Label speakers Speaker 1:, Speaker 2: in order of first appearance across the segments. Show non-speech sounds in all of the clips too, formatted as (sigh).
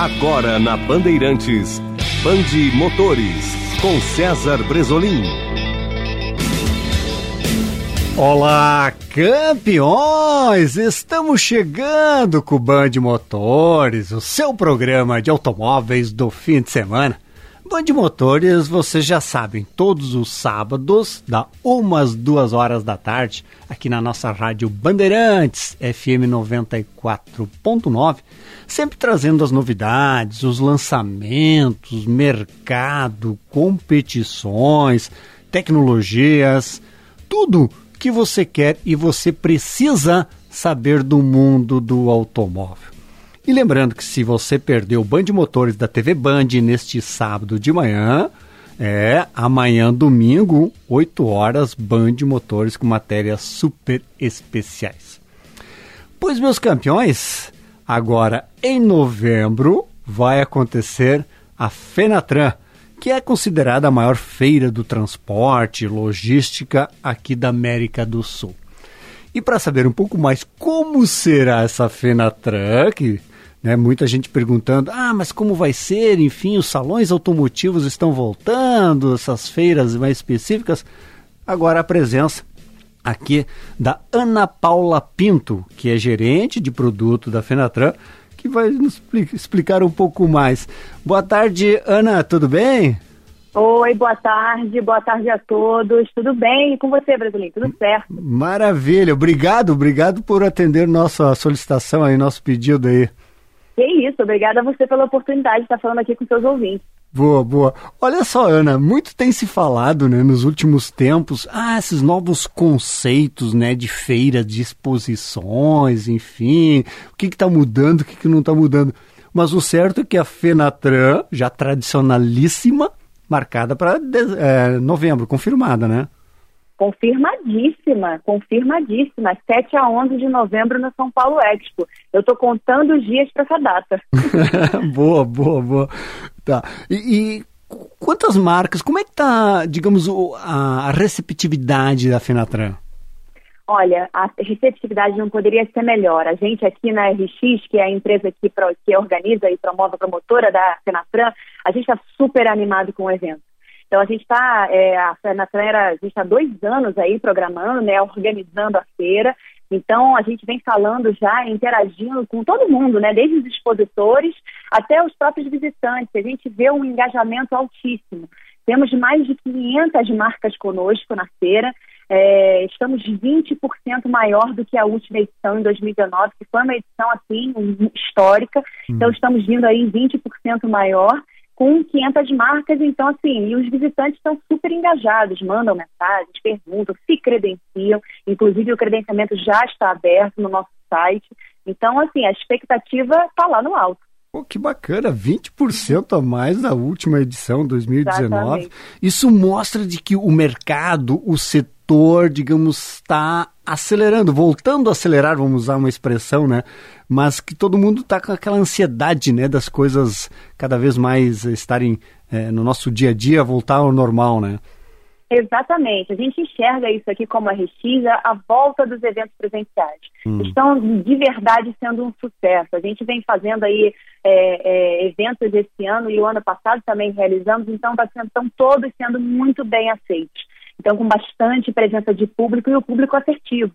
Speaker 1: Agora na Bandeirantes, Bande Motores, com César Bresolim.
Speaker 2: Olá, campeões! Estamos chegando com o Band Motores, o seu programa de automóveis do fim de semana. Band Motores, vocês já sabem, todos os sábados, da umas duas horas da tarde, aqui na nossa rádio Bandeirantes, FM 94.9, sempre trazendo as novidades, os lançamentos, mercado, competições, tecnologias, tudo que você quer e você precisa saber do mundo do automóvel. E lembrando que se você perdeu o Band Motores da TV Band neste sábado de manhã, é amanhã, domingo, 8 horas, Band Motores com matérias super especiais. Pois, meus campeões, agora em novembro vai acontecer a Fenatran, que é considerada a maior feira do transporte e logística aqui da América do Sul. E para saber um pouco mais como será essa Fenatran, que né? Muita gente perguntando: ah, mas como vai ser? Enfim, os salões automotivos estão voltando, essas feiras mais específicas. Agora a presença aqui da Ana Paula Pinto, que é gerente de produto da Fenatran, que vai nos explicar um pouco mais. Boa tarde, Ana, tudo bem?
Speaker 3: Oi, boa tarde, boa tarde a todos. Tudo bem? E com você, Brasileiro? Tudo certo?
Speaker 2: Maravilha, obrigado, obrigado por atender nossa solicitação aí, nosso pedido aí.
Speaker 3: Que isso, obrigada a você pela oportunidade de estar falando aqui com seus ouvintes.
Speaker 2: Boa, boa. Olha só, Ana, muito tem se falado, né, nos últimos tempos, ah, esses novos conceitos, né, de feira, de exposições, enfim, o que está mudando, o que, que não está mudando. Mas o certo é que a Fenatran, já tradicionalíssima, marcada para é, novembro, confirmada, né?
Speaker 3: Confirmadíssima, confirmadíssima. 7 a 11 de novembro no São Paulo Expo. Eu estou contando os dias para essa data. (laughs)
Speaker 2: boa, boa, boa. Tá. E, e, quantas marcas, como é que está, digamos, a receptividade da Fenatran?
Speaker 3: Olha, a receptividade não poderia ser melhor. A gente aqui na RX, que é a empresa que, que organiza e promove a promotora da Fenatran, a gente está super animado com o evento. Então a gente está, é, a Fenatran a gente está dois anos aí programando, né, organizando a feira. Então a gente vem falando já, interagindo com todo mundo, né, desde os expositores até os próprios visitantes. A gente vê um engajamento altíssimo. Temos mais de 500 marcas conosco na feira. É, estamos 20% maior do que a última edição em 2019, que foi uma edição assim histórica. Então hum. estamos vindo aí 20% maior com 500 marcas, então assim, e os visitantes estão super engajados, mandam mensagens, perguntam, se credenciam, inclusive o credenciamento já está aberto no nosso site, então assim, a expectativa está lá no alto.
Speaker 2: Pô, que bacana, 20% a mais da última edição, 2019. Exatamente. Isso mostra de que o mercado, o setor, digamos, está acelerando, voltando a acelerar, vamos usar uma expressão, né? Mas que todo mundo está com aquela ansiedade, né? Das coisas cada vez mais estarem é, no nosso dia a dia, voltar ao normal, né?
Speaker 3: Exatamente. A gente enxerga isso aqui como a RX, a volta dos eventos presenciais. Hum. Estão de verdade sendo um sucesso. A gente vem fazendo aí é, é, eventos esse ano e o ano passado também realizamos, então tá sendo, estão todos sendo muito bem aceitos. Então, com bastante presença de público e o público assertivo,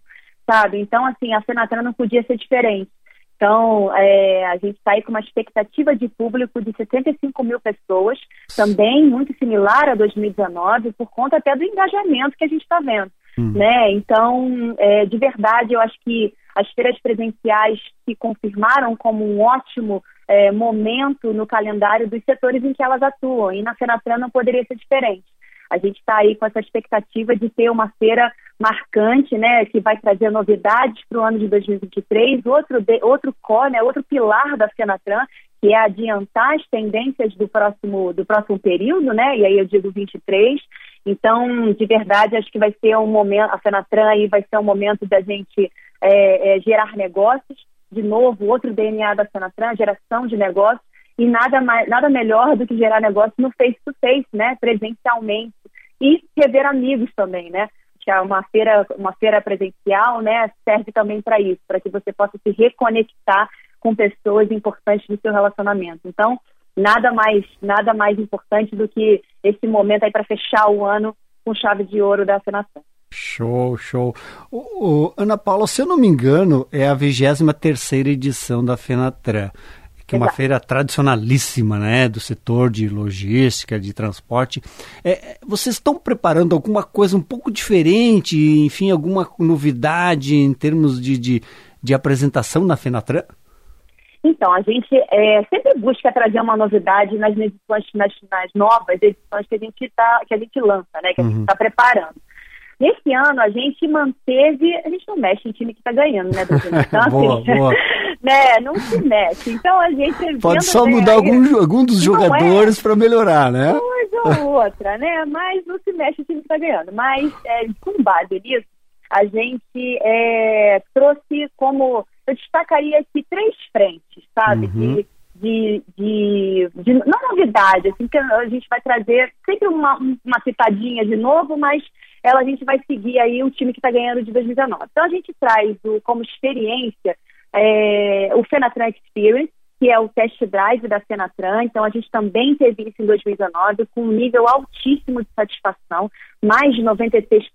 Speaker 3: sabe? Então, assim, a Senatana não podia ser diferente. Então, é, a gente está aí com uma expectativa de público de 75 mil pessoas, também muito similar a 2019, por conta até do engajamento que a gente está vendo. Hum. Né? Então, é, de verdade, eu acho que as feiras presenciais se confirmaram como um ótimo é, momento no calendário dos setores em que elas atuam, e na Fenatran não poderia ser diferente. A gente está aí com essa expectativa de ter uma feira marcante, né, que vai trazer novidades para o ano de 2023. Outro, de, outro core, né, outro pilar da Fenatran, que é adiantar as tendências do próximo, do próximo período, né, e aí eu digo 23. Então, de verdade, acho que vai ser um momento, a Fenatran aí vai ser um momento da gente é, é, gerar negócios. De novo, outro DNA da Fenatran, geração de negócios e nada, mais, nada melhor do que gerar negócio no face-to-face, né, presencialmente, e rever amigos também, né, que é uma feira, uma feira presencial, né, serve também para isso, para que você possa se reconectar com pessoas importantes do seu relacionamento. Então, nada mais, nada mais importante do que esse momento aí para fechar o ano com chave de ouro da Senação.
Speaker 2: Show, show. O, o, Ana Paula, se eu não me engano, é a 23 terceira edição da Fenatran, que é uma Exato. feira tradicionalíssima, né, do setor de logística, de transporte. É, vocês estão preparando alguma coisa um pouco diferente, enfim, alguma novidade em termos de, de, de apresentação na Fenatran?
Speaker 3: Então, a gente é, sempre busca trazer uma novidade nas edições, nas, nas novas edições que a gente tá, que a gente lança, né? Que a gente está uhum. preparando. Nesse ano, a gente manteve. A gente não mexe em time que está ganhando, né, (laughs)
Speaker 2: Então, boa, assim, boa. (laughs)
Speaker 3: né, não se mexe. Então, a gente.
Speaker 2: Pode só mudar aí, algum, algum dos é jogadores é, para melhorar, né?
Speaker 3: Coisa ou outra, né? Mas não se mexe o time que está ganhando. Mas, é, com base nisso, a gente é, trouxe como. Eu destacaria aqui três frentes, sabe? Uhum. De, de, de, de, não novidade, assim, que a gente vai trazer sempre uma, uma pitadinha de novo, mas ela a gente vai seguir aí o time que está ganhando de 2019. Então a gente traz o, como experiência é, o Fenatran Experience, que é o test drive da Senatran. Então a gente também teve isso em 2019 com um nível altíssimo de satisfação, mais de 96%.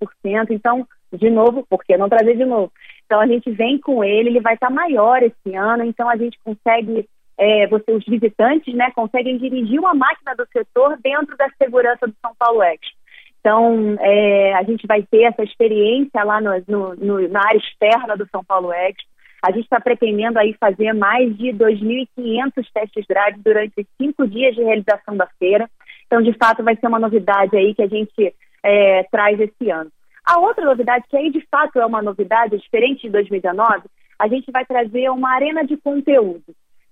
Speaker 3: Então, de novo, por que não trazer de novo? Então a gente vem com ele, ele vai estar tá maior esse ano, então a gente consegue é, você, os visitantes, né, conseguem dirigir uma máquina do setor dentro da segurança do São Paulo Expo. Então, é, a gente vai ter essa experiência lá no, no, no, na área externa do São Paulo Expo. A gente está pretendendo aí fazer mais de 2.500 testes drive durante cinco dias de realização da feira. Então, de fato, vai ser uma novidade aí que a gente é, traz esse ano. A outra novidade, que aí de fato é uma novidade, diferente de 2019, a gente vai trazer uma arena de conteúdo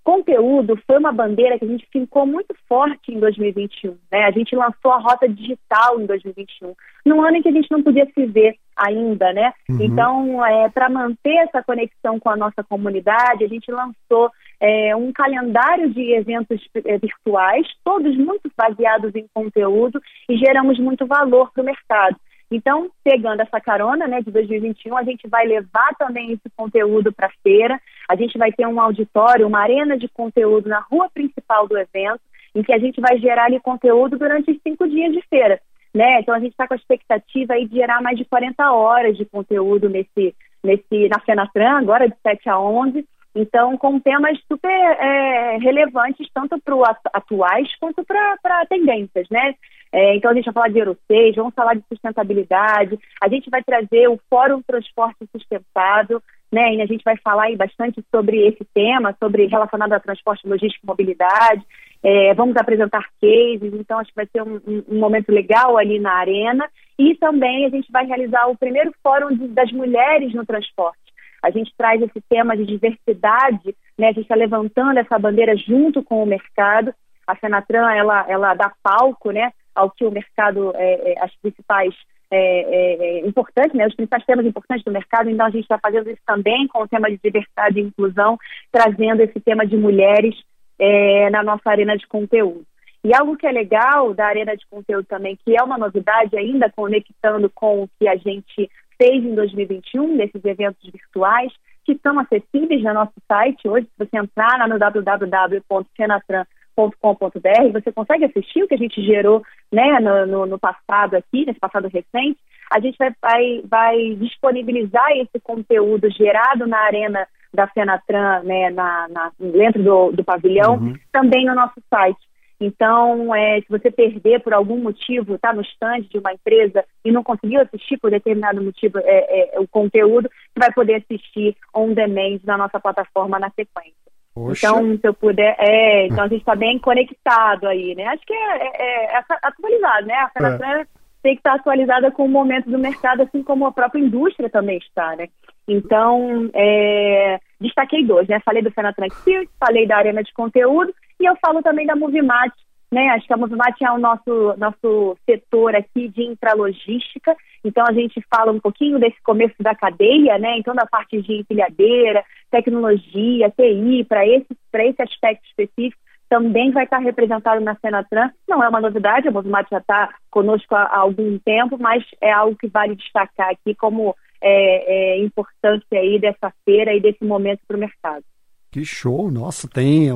Speaker 3: conteúdo foi uma bandeira que a gente ficou muito forte em 2021. Né? A gente lançou a rota digital em 2021, num ano em que a gente não podia se ver ainda, né? Uhum. Então, é, para manter essa conexão com a nossa comunidade, a gente lançou é, um calendário de eventos é, virtuais, todos muito baseados em conteúdo e geramos muito valor para o mercado. Então, pegando essa carona né, de 2021, a gente vai levar também esse conteúdo para a feira. A gente vai ter um auditório, uma arena de conteúdo na rua principal do evento, em que a gente vai gerar ali conteúdo durante os cinco dias de feira. Né? Então, a gente está com a expectativa aí de gerar mais de 40 horas de conteúdo nesse, nesse, na Fenatran, agora de 7 a 11. Então, com temas super é, relevantes, tanto para atuais quanto para tendências, né? É, então, a gente vai falar de Euro 6, vamos falar de sustentabilidade, a gente vai trazer o Fórum Transporte Sustentável, né? E a gente vai falar bastante sobre esse tema, sobre relacionado a transporte, logística e mobilidade. É, vamos apresentar cases, então acho que vai ser um, um, momento legal ali na arena. E também a gente vai realizar o primeiro Fórum de, das Mulheres no Transporte. A gente traz esse tema de diversidade, né? A gente está levantando essa bandeira junto com o mercado. A Senatran, ela, ela dá palco, né? Ao que o mercado, é, é, as principais é, é, é, importantes, né, os principais temas importantes do mercado, então a gente está fazendo isso também com o tema de diversidade e inclusão, trazendo esse tema de mulheres é, na nossa arena de conteúdo. E algo que é legal da arena de conteúdo também, que é uma novidade ainda, conectando com o que a gente fez em 2021, nesses eventos virtuais, que são acessíveis no nosso site hoje, se você entrar lá no www.senatran.com com.br você consegue assistir o que a gente gerou né, no, no, no, passado aqui, nesse passado recente. A gente vai, vai, vai, disponibilizar esse conteúdo gerado na arena da Fenatran, né, na, na dentro do, do pavilhão, uhum. também no nosso site. Então, é, se você perder por algum motivo, está no stand de uma empresa e não conseguiu assistir por determinado motivo é, é, o conteúdo, você vai poder assistir on demand na nossa plataforma na sequência. Poxa. Então, se eu puder, é, então a gente está bem conectado aí, né? Acho que é, é, é atualizado, né? A Fenatran é. tem que estar atualizada com o momento do mercado, assim como a própria indústria também está, né? Então, é, destaquei dois, né? Falei do Fenatran Experience, falei da Arena de Conteúdo e eu falo também da Movimat, né? Acho que a Movimat é o nosso, nosso setor aqui de intralogística, então a gente fala um pouquinho desse começo da cadeia, né? Então da parte de empilhadeira, tecnologia, TI, para esse, esse aspecto específico, também vai estar representado na Senatran. Não é uma novidade, a Movimat já está conosco há, há, algum tempo, mas é algo que vale destacar aqui como é, é, importância aí dessa feira e desse momento para o mercado.
Speaker 2: Que show! Nossa, tem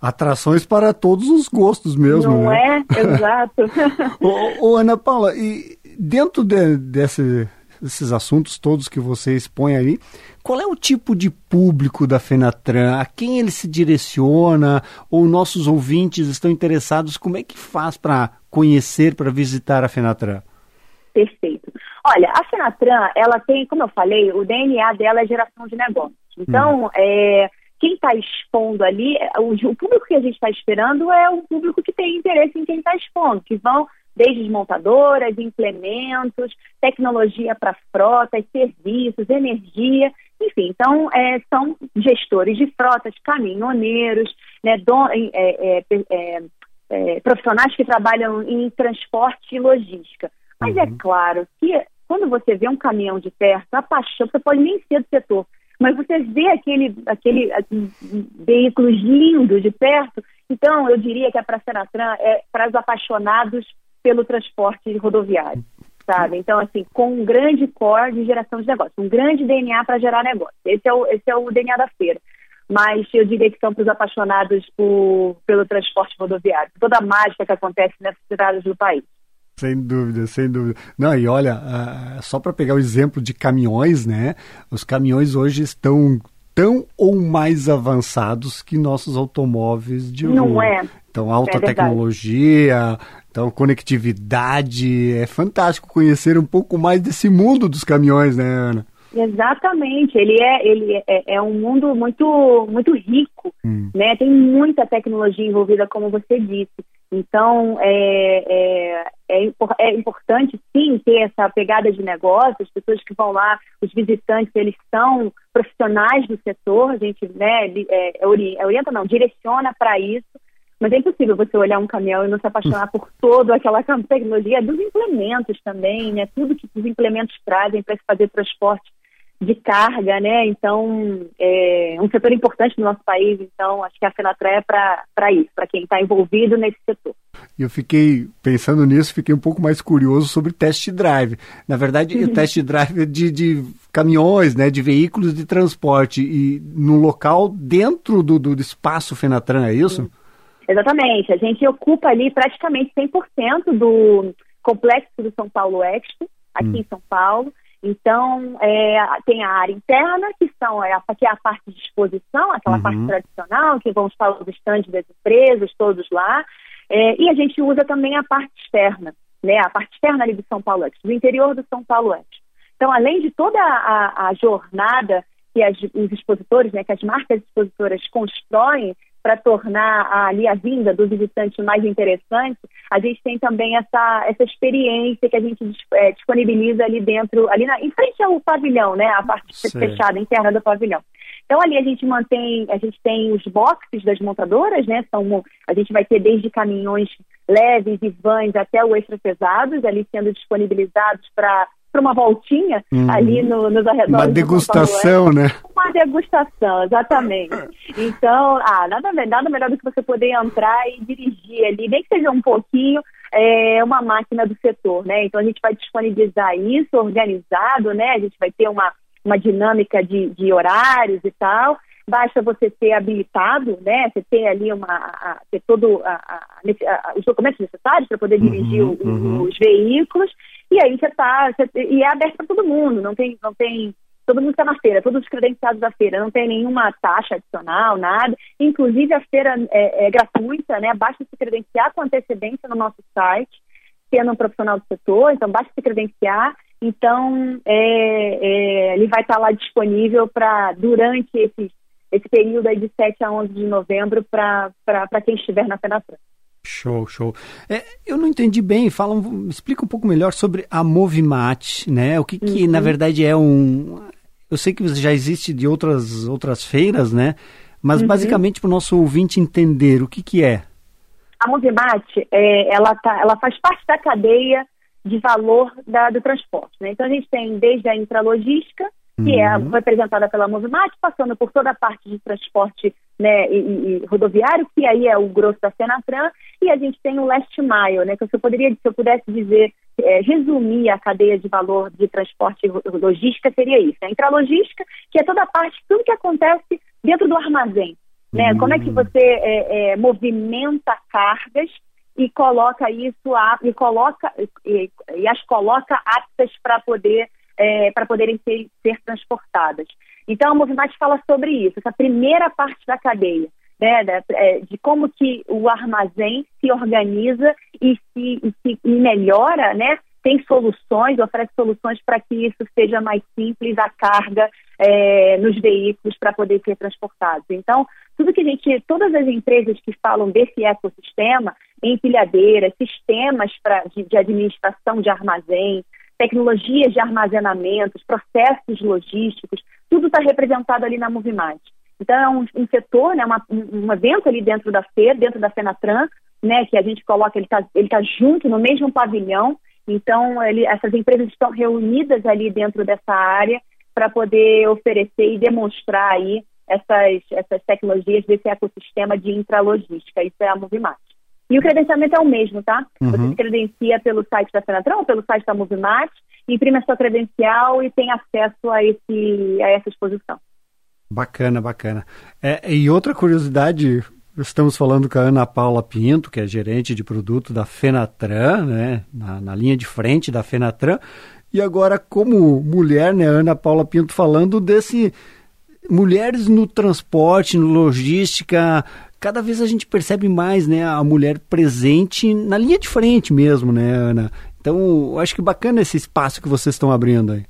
Speaker 2: atrações para todos os gostos mesmo.
Speaker 3: Não
Speaker 2: né?
Speaker 3: é? Exato. (laughs)
Speaker 2: ô, ô, Ana Paula, e dentro de, desse, desses assuntos todos que você expõe ali, qual é o tipo de público da Fenatran? A quem ele se direciona? Ou nossos ouvintes estão interessados? Como é que faz para conhecer, para visitar a Fenatran?
Speaker 3: Perfeito. Olha, a Fenatran, ela tem, como eu falei, o DNA dela é geração de negócios. Então, hum. é, quem está expondo ali, é, o, o, público que a gente está esperando é o público que tem interesse em quem está expondo, que vão desde montadoras, implementos, tecnologia para frotas, serviços, energia, enfim, então é, são gestores de frotas, caminhoneiros, né, do, é, é, é, é, profissionais que trabalham em transporte e logística. Mas é uhum. é claro que quando você vê um caminhão de perto, a paixão, você pode nem ser do setor, mas você vê aquele, aquele, aquele veículos lindos de perto, então eu diria que a Praça Natran é para os apaixonados pelo transporte rodoviário, sabe? Então, assim, com um grande core de geração de negócio, um grande DNA para gerar negócio. Esse é, o, esse é o DNA da feira. Mas eu diria que são para os apaixonados por, pelo transporte rodoviário, toda a mágica que acontece nessas cidades do país.
Speaker 2: Sem dúvida, sem dúvida. Não, e olha, uh, só para pegar o exemplo de caminhões, né? Os caminhões hoje estão tão ou mais avançados que nossos automóveis de
Speaker 3: Não é.
Speaker 2: Então, alta é tecnologia, então conectividade. É fantástico conhecer um pouco mais desse mundo dos caminhões, né, Ana?
Speaker 3: Exatamente, ele é ele é, é um mundo muito muito rico, hum. né? Tem muita tecnologia envolvida, como você disse. Então, é, é, é, é, importante, sim, ter essa pegada de negócio. As pessoas que vão lá, os visitantes, eles são profissionais do setor. A gente né, é, é orienta, não, direciona para isso. Mas é impossível você olhar um caminhão e não se apaixonar por toda aquela (laughs) tecnologia dos implementos também, né? Tudo que os implementos trazem para se fazer transporte de carga, né? Então, é um setor importante no nosso país, então acho que a Fenatra é para isso, para quem está envolvido nesse setor.
Speaker 2: Eu fiquei pensando nisso, fiquei um pouco mais curioso sobre test drive. Na verdade, (laughs) o test drive é de, de, caminhões, né, de veículos de transporte e no local dentro do, do espaço Fenatran, é isso? Uhum.
Speaker 3: Exatamente. A gente ocupa ali praticamente 100% do complexo do São Paulo Expo, aqui hum. em São Paulo. Então, é, tem a área interna, que, são, é, que é a parte de exposição, aquela uhum. parte tradicional, que vão estar os estandes das empresas, todos lá. É, e a gente usa também a parte externa, né, a parte externa ali do São Paulo Expo, do interior do São Paulo Expo. Então, além de toda a, a jornada que as, os expositores, né, que as marcas expositoras constroem para tornar ali a vinda do visitante mais interessante, a gente tem também essa, essa experiência que a gente é, disponibiliza ali dentro, ali na, em frente ao pavilhão, né? A parte Sim. fechada, interna do pavilhão. Então ali a gente mantém, a gente tem os boxes das montadoras, né? São, a gente vai ter desde caminhões leves e vans até o extra pesados ali sendo disponibilizados para para uma voltinha uhum. ali no, nos arredores.
Speaker 2: Uma degustação, né?
Speaker 3: Uma degustação, exatamente. Então, ah, nada, nada melhor do que você poder entrar e dirigir ali, nem que seja um pouquinho, é, uma máquina do setor, né? Então a gente vai disponibilizar isso organizado, né? A gente vai ter uma, uma dinâmica de, de horários e tal basta você ser habilitado, né? Você ter ali uma, a, ter todo a, a, os documentos necessários para poder dirigir uhum, o, uhum. os veículos e aí você está e é aberto para todo mundo, não tem, não tem todo mundo está na feira, todos os credenciados da feira, não tem nenhuma taxa adicional, nada. Inclusive a feira é, é gratuita, né? Basta se credenciar com antecedência no nosso site, sendo um profissional do setor, então basta se credenciar. Então é, é, ele vai estar lá disponível para durante esses esse período aí de 7 a 11 de novembro para quem estiver na Fenatrans.
Speaker 2: Show, show. É, eu não entendi bem, fala, explica um pouco melhor sobre a Movimate, né? O que, que uhum. na verdade é um. Eu sei que já existe de outras, outras feiras, né? Mas uhum. basicamente para o nosso ouvinte entender o que, que é.
Speaker 3: A Movimate, é, ela, tá, ela faz parte da cadeia de valor da, do transporte. Né? Então a gente tem desde a intralogística, que é uhum. representada pela Movimate, passando por toda a parte de transporte né, e, e, rodoviário, que aí é o grosso da Senatran, e a gente tem o Last Mile, né, que eu poderia, se eu pudesse dizer, é, resumir a cadeia de valor de transporte e logística, seria isso. A intralogística, que é toda a parte, tudo que acontece dentro do armazém. Né? Uhum. Como é que você é, é, movimenta cargas e coloca isso a, e coloca e, e as coloca aptas para poder é, para poderem ser, ser, transportadas. Então a Movimate fala sobre isso, essa primeira parte da cadeia, né, da, é, de como que o armazém se organiza e se, e se e melhora, né, tem soluções, oferece soluções para que isso seja mais simples, a carga é, nos veículos para poder ser transportados. Então, tudo que a gente, todas as empresas que falam desse ecossistema, empilhadeiras, sistemas pra, de, de administração de armazém, tecnologias de armazenamento, processos logísticos, tudo está representado ali na Movimate. Então, é um, um setor, né, uma, um evento ali dentro da FED, dentro da Fenatran, né, que a gente coloca, ele está ele tá junto no mesmo pavilhão, então, ele, essas empresas estão reunidas ali dentro dessa área para poder oferecer e demonstrar aí essas, essas tecnologias desse ecossistema de intralogística. Isso é a Movimate. E o credenciamento é o mesmo, tá? Uhum. Você se credencia pelo site da Senatran ou pelo site da Movimate, imprime a sua credencial e tem acesso a, esse, a essa exposição.
Speaker 2: Bacana, bacana. É, e outra curiosidade, Estamos falando com a Ana Paula Pinto, que é gerente de produto da Fenatran, né, na, na, linha de frente da Fenatran. E agora, como mulher, né, Ana Paula Pinto falando desse mulheres no transporte, no logística, cada vez a gente percebe mais, né, a mulher presente na linha de frente mesmo, né, Ana? Então, eu acho que bacana esse espaço que vocês estão abrindo aí.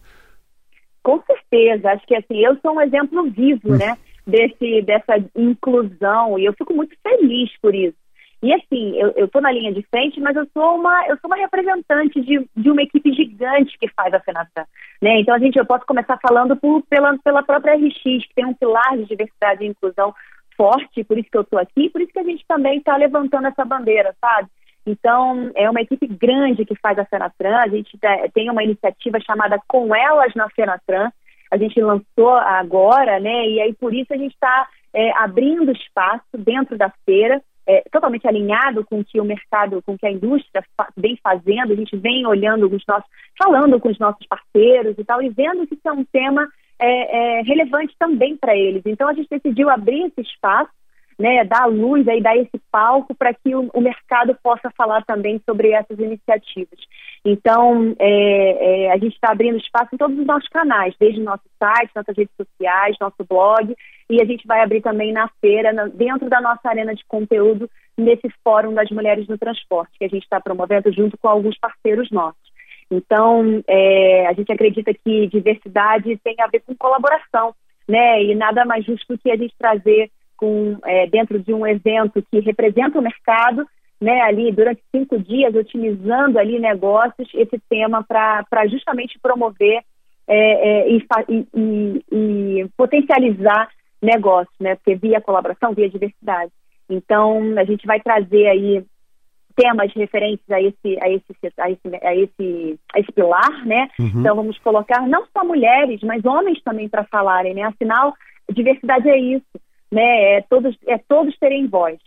Speaker 3: Com certeza, acho que assim, eu sou um exemplo vivo, hum. né? desse, dessa inclusão e eu fico muito feliz por isso. E assim, eu estou na linha de frente, mas eu sou uma, eu sou uma representante de, de uma equipe gigante que faz a FENATRAN. Né? Então, a gente, eu posso começar falando por, pela, pela própria RX, que tem um pilar de diversidade e inclusão forte, por isso que eu estou aqui, por isso que a gente também está levantando essa bandeira, sabe? Então, é uma equipe grande que faz a FENATRAN, a gente tem uma iniciativa chamada Com Elas na FENATRAN, a gente lançou agora, né? E aí por isso a gente está é, abrindo espaço dentro da feira, é, totalmente alinhado com o que o mercado, com que a indústria vem fazendo. A gente vem olhando os nossos, falando com os nossos parceiros e tal, e vendo que isso é um tema é, é relevante também para eles. Então a gente decidiu abrir esse espaço né, dar luz aí, dar esse palco para que o, o, mercado possa falar também sobre essas iniciativas. Então, é, é, a gente está abrindo espaço em todos os nossos canais, desde o nosso site, nossas redes sociais, nosso blog, e a gente vai abrir também na feira, na, dentro da nossa arena de conteúdo, nesse Fórum das Mulheres no Transporte, que a gente está promovendo junto com alguns parceiros nossos. Então, é, a gente acredita que diversidade tem a ver com colaboração, né? E nada mais justo do que a gente trazer com, é, dentro de um evento que representa o mercado, né, ali durante cinco dias, otimizando ali negócios, esse tema para justamente promover é, é, e, e, e, potencializar negócios, né, porque via colaboração, via diversidade. Então, a gente vai trazer aí temas referentes a esse, a esse, a esse, a esse, a esse pilar, né? Uhum. Então, vamos colocar não só mulheres, mas homens também para falarem, né? Afinal, diversidade é isso né? É todos, é todos terem voz.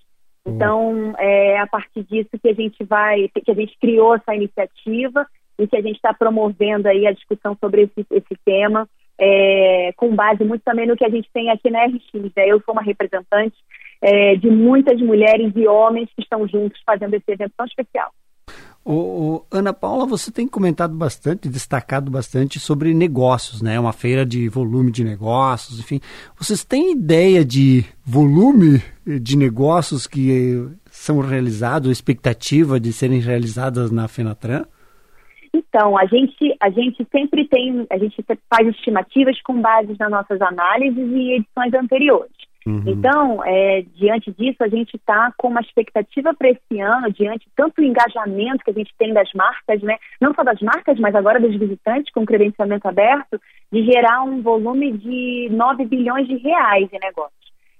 Speaker 3: Então, é a partir disso que a gente vai, que a gente criou essa iniciativa e que a gente está promovendo aí a discussão sobre esse, esse tema, é, com base muito também no que a gente tem aqui na RX. Né? Eu sou uma representante é, de muitas mulheres e homens que estão juntos fazendo esse evento tão especial.
Speaker 2: O, o, Ana Paula, você tem comentado bastante, destacado bastante sobre negócios, né? Uma feira de volume de negócios, enfim. Vocês têm ideia de volume de negócios que são realizados, expectativa de serem realizadas na Fenatran?
Speaker 3: Então, a gente, a gente sempre tem, a gente faz estimativas com base nas nossas análises e edições anteriores. Uhum. Então, é, diante disso, a gente está com uma expectativa para esse ano, diante tanto o engajamento que a gente tem das marcas, né? não só das marcas, mas agora dos visitantes com credenciamento aberto, de gerar um volume de 9 bilhões de reais em negócios.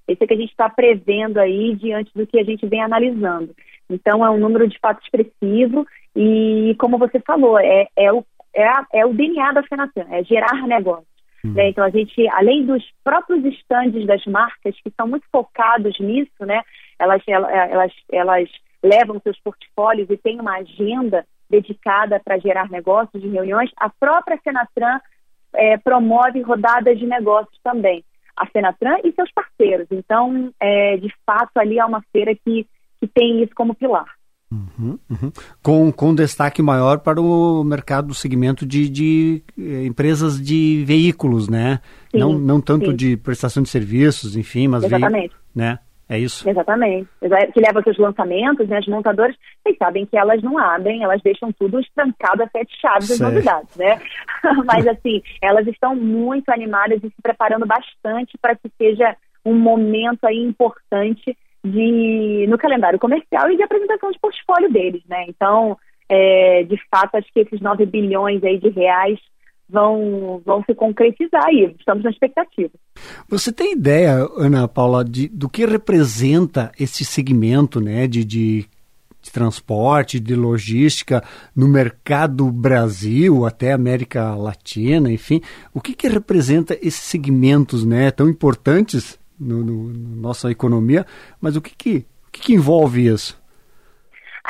Speaker 3: Esse é que a gente está prevendo aí diante do que a gente vem analisando. Então, é um número de fato expressivo e, como você falou, é, é, o, é, a, é o DNA da Fenatan, é gerar negócios. Hum. Né? Então, a gente, além dos próprios estandes das marcas, que são muito focados nisso, né? elas, elas, elas levam seus portfólios e têm uma agenda dedicada para gerar negócios de reuniões, a própria Senatran é, promove rodadas de negócios também, a Fenatran e seus parceiros. Então, é, de fato, ali é uma feira que, que tem isso como pilar.
Speaker 2: Uhum, uhum. Com, com destaque maior para o mercado do segmento de, de eh, empresas de veículos, né? Sim, não, não tanto sim. de prestação de serviços, enfim, mas
Speaker 3: Exatamente.
Speaker 2: né? É isso?
Speaker 3: Exatamente. Que leva seus lançamentos, né? As montadoras, vocês sabem que elas não abrem, elas deixam tudo estrancado a sete chaves das novidades, né? (laughs) Mas assim, elas estão muito animadas e se preparando bastante para que seja um momento aí importante de, no calendário comercial e de apresentação de portfólio deles, né? Então, é, de fato, acho que esses 9 bilhões aí de reais vão, vão se concretizar aí. Estamos na expectativa.
Speaker 2: Você tem ideia, Ana Paula, de, do que representa esse segmento né, de, de, de transporte, de logística no mercado Brasil, até América Latina, enfim? O que, que representa esses segmentos né, tão importantes no, no, no nossa economia, mas o que, que, o que, que envolve isso?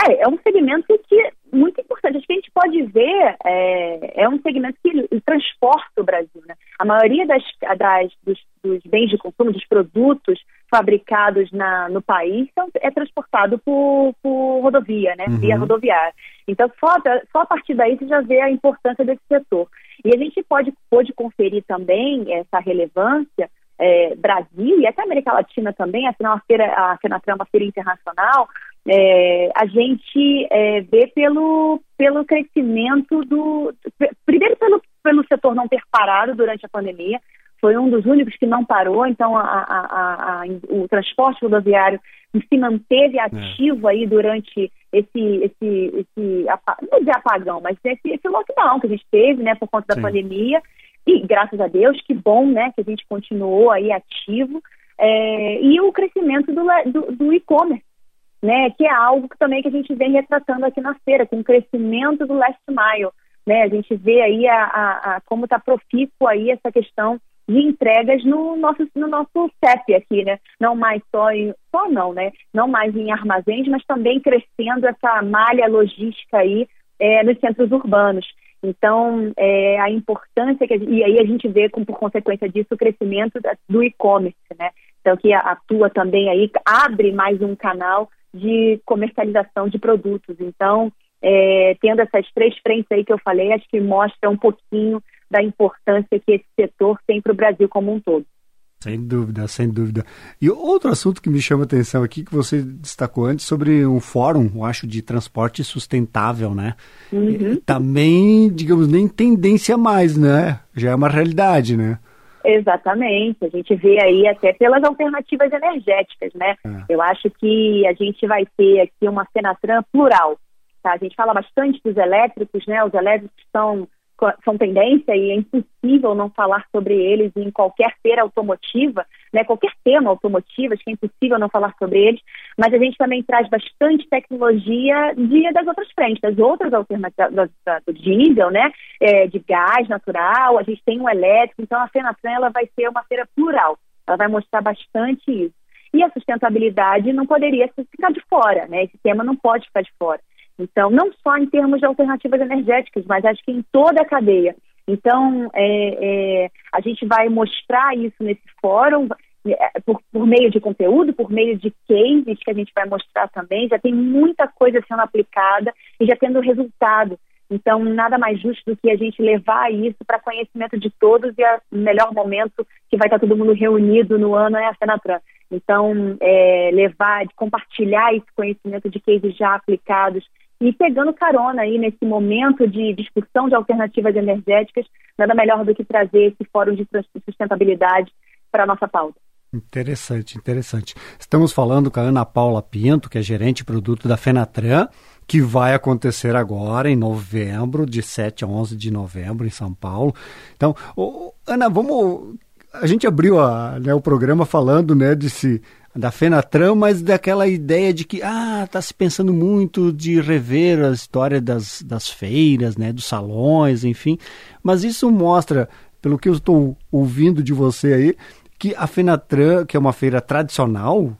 Speaker 3: É, é um segmento que muito importante. Acho que a gente pode ver, é, é um segmento que transporta o Brasil. Né? A maioria das, das dos, dos, bens de consumo, dos produtos fabricados na, no país, são, é transportado por, por rodovia, né? Uhum. via rodoviária. Então, só, só a partir daí você já vê a importância desse setor. E a gente pode, pode conferir também essa relevância é, Brasil e até América Latina também, afinal a feira, a Fenatran é uma feira internacional, é, a gente é, vê pelo, pelo crescimento do. Primeiro, pelo, pelo setor não ter parado durante a pandemia, foi um dos únicos que não parou, então a, a, a, o transporte rodoviário se manteve ativo é. aí durante esse, esse, esse não dizer apagão, mas esse, esse lockdown que a gente teve, né, por conta da Sim. pandemia, e graças a Deus, que bom, né, que a gente continuou aí ativo, é, e o crescimento do, do, do e-commerce, né, que é algo que também que a gente vem retratando aqui na feira, com o crescimento do last mile, né, a gente vê aí a, a, a como está profícuo aí essa questão de entregas no nosso no nosso CEP aqui, né, não mais só em, só não, né, não mais em armazéns, mas também crescendo essa malha logística aí é, nos centros urbanos. Então, é, a importância que a, e aí a gente vê com, por consequência disso o crescimento da, do e-commerce, né? Então, que atua também aí, abre mais um canal de comercialização de produtos. Então, é, tendo essas três frentes aí que eu falei, acho que mostra um pouquinho da importância que esse setor tem para o Brasil como um todo.
Speaker 2: Sem dúvida, sem dúvida. E outro assunto que me chama a atenção aqui, que você destacou antes, sobre um fórum, eu acho, de transporte sustentável, né? Uhum. Também, digamos, nem tendência mais, né? Já é uma realidade, né?
Speaker 3: Exatamente. A gente vê aí até pelas alternativas energéticas, né? É. Eu acho que a gente vai ter aqui uma Senatran plural. Tá? A gente fala bastante dos elétricos, né? Os elétricos são são tendência e é impossível não falar sobre eles em qualquer feira automotiva, né, qualquer tema automotivo, acho que é impossível não falar sobre eles, mas a gente também traz bastante tecnologia de, das outras frentes, das outras alternativas, do diesel, né, é, de gás natural, a gente tem um elétrico, então a Fenatran ela vai ser uma feira plural, ela vai mostrar bastante isso. E a sustentabilidade não poderia ficar de fora, né, esse tema não pode ficar de fora. Então, não só em termos de alternativas energéticas, mas acho que em toda a cadeia. Então, é, é, a gente vai mostrar isso nesse fórum, é, por, por, meio de conteúdo, por meio de cases que a gente vai mostrar também. Já tem muita coisa sendo aplicada e já tendo resultado. Então, nada mais justo do que a gente levar isso para conhecimento de todos e o melhor momento que vai estar todo mundo reunido no ano é a Senatran. Então, é, levar, compartilhar esse conhecimento de cases já aplicados e pegando carona aí nesse momento de discussão de alternativas energéticas, nada melhor do que trazer esse fórum de sustentabilidade para a nossa pauta.
Speaker 2: Interessante, interessante. Estamos falando com a Ana Paula Pinto, que é gerente de produto da Fenatran, que vai acontecer agora em novembro, de 7 a 11 de novembro, em São Paulo. Então, Ana, vamos. A gente abriu a, né, o programa falando né, de se da Fenatran, mas daquela ideia de que ah, está se pensando muito de rever a história das, das feiras, né, dos salões, enfim. Mas isso mostra, pelo que eu estou ouvindo de você aí, que a Fenatran, que é uma feira tradicional,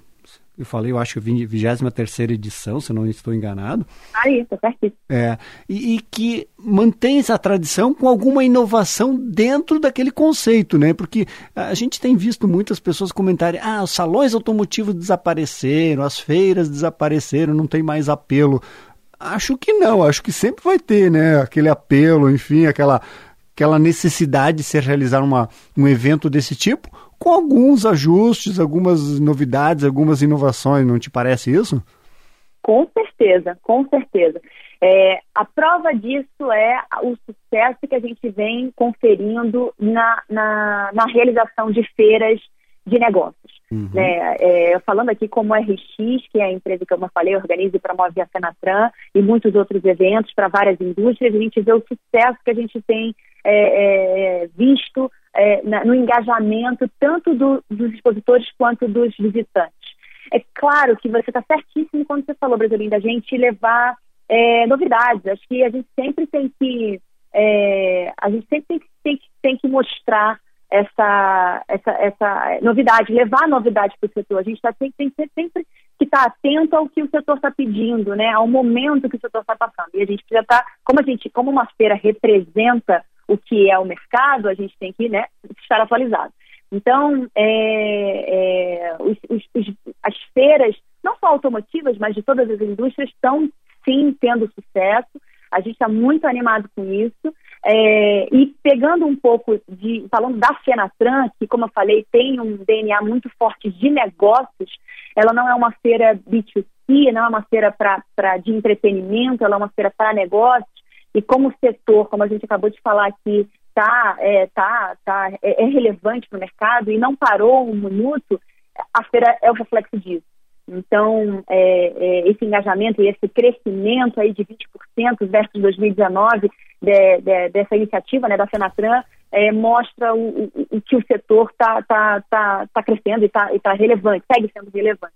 Speaker 2: eu falei, eu acho, 23 edição, se não estou enganado.
Speaker 3: Ah, isso, certo.
Speaker 2: É, e, e, que mantém essa tradição com alguma inovação dentro daquele conceito, né? Porque a gente tem visto muitas pessoas comentarem, ah, os salões automotivos desapareceram, as feiras desapareceram, não tem mais apelo. Acho que não, acho que sempre vai ter, né? Aquele apelo, enfim, aquela, aquela necessidade de se realizar uma, um evento desse tipo, com alguns ajustes, algumas novidades, algumas inovações, não te parece isso?
Speaker 3: Com certeza, com certeza. É, a prova disso é o sucesso que a gente vem conferindo na, na, na realização de feiras de negócios. Uhum. Né? É, falando aqui como RX, que é a empresa que eu falei, organiza e promove a Fenatran e muitos outros eventos para várias indústrias, a gente vê o sucesso que a gente tem é, é, visto é, na, no engajamento tanto do, dos expositores quanto dos visitantes. É claro que você está certíssimo quando você falou, Brasilinho, da gente levar é, novidades. Acho que a gente sempre tem que é, a gente sempre tem que, tem, tem que mostrar essa, essa, essa novidade, levar novidade para o setor. A gente tá, tem, tem, sempre que estar tá atento ao que o setor está pedindo, né, ao momento que o setor está passando. E a gente precisa estar, tá, como a gente, como uma feira representa o que é o mercado, a gente tem que né, estar atualizado. Então, é, é, os, os, as feiras, não só automotivas, mas de todas as indústrias, estão sim tendo sucesso. A gente está muito animado com isso. É, e pegando um pouco de. falando da Fenatran, que, como eu falei, tem um DNA muito forte de negócios, ela não é uma feira B2C, não é uma feira pra, pra, de entretenimento, ela é uma feira para negócios. E como setor, como a gente acabou de falar aqui, tá, é, tá, tá, é, é relevante para o mercado e não parou um minuto, a feira é o reflexo disso. Então, é, é, esse engajamento e esse crescimento aí de 20% versus 2019 de, de, dessa iniciativa né, da Fenatran é, mostra o, o, o, que o setor está tá, tá, tá crescendo e está tá relevante, segue sendo relevante.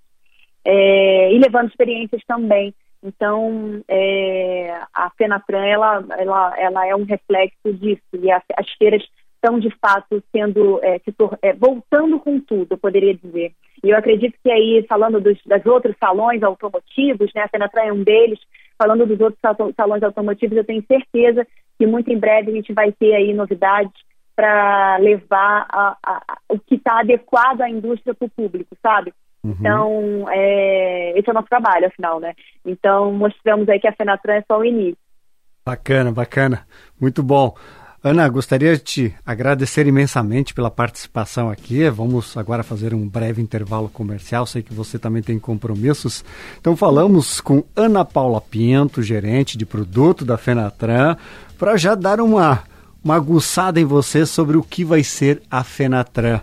Speaker 3: É, e levando experiências também. Então, é, a Fenatran ela, ela, ela é um reflexo disso e as, as feiras estão de fato sendo é, é, voltando com tudo, eu poderia dizer. E eu acredito que aí, falando dos das outros salões automotivos, né, a Fenatran é um deles, falando dos outros salões automotivos, eu tenho certeza que muito em breve a gente vai ter aí novidades para levar a, a, a, o que está adequado à indústria para o público, sabe? Uhum. Então, é, esse é o nosso trabalho, afinal, né? Então, mostramos aí que a Fenatran é só o início.
Speaker 2: Bacana, bacana. Muito bom. Ana, gostaria de te agradecer imensamente pela participação aqui. Vamos agora fazer um breve intervalo comercial. Sei que você também tem compromissos. Então, falamos com Ana Paula Pinto, gerente de produto da Fenatran, para já dar uma, uma aguçada em você sobre o que vai ser a Fenatran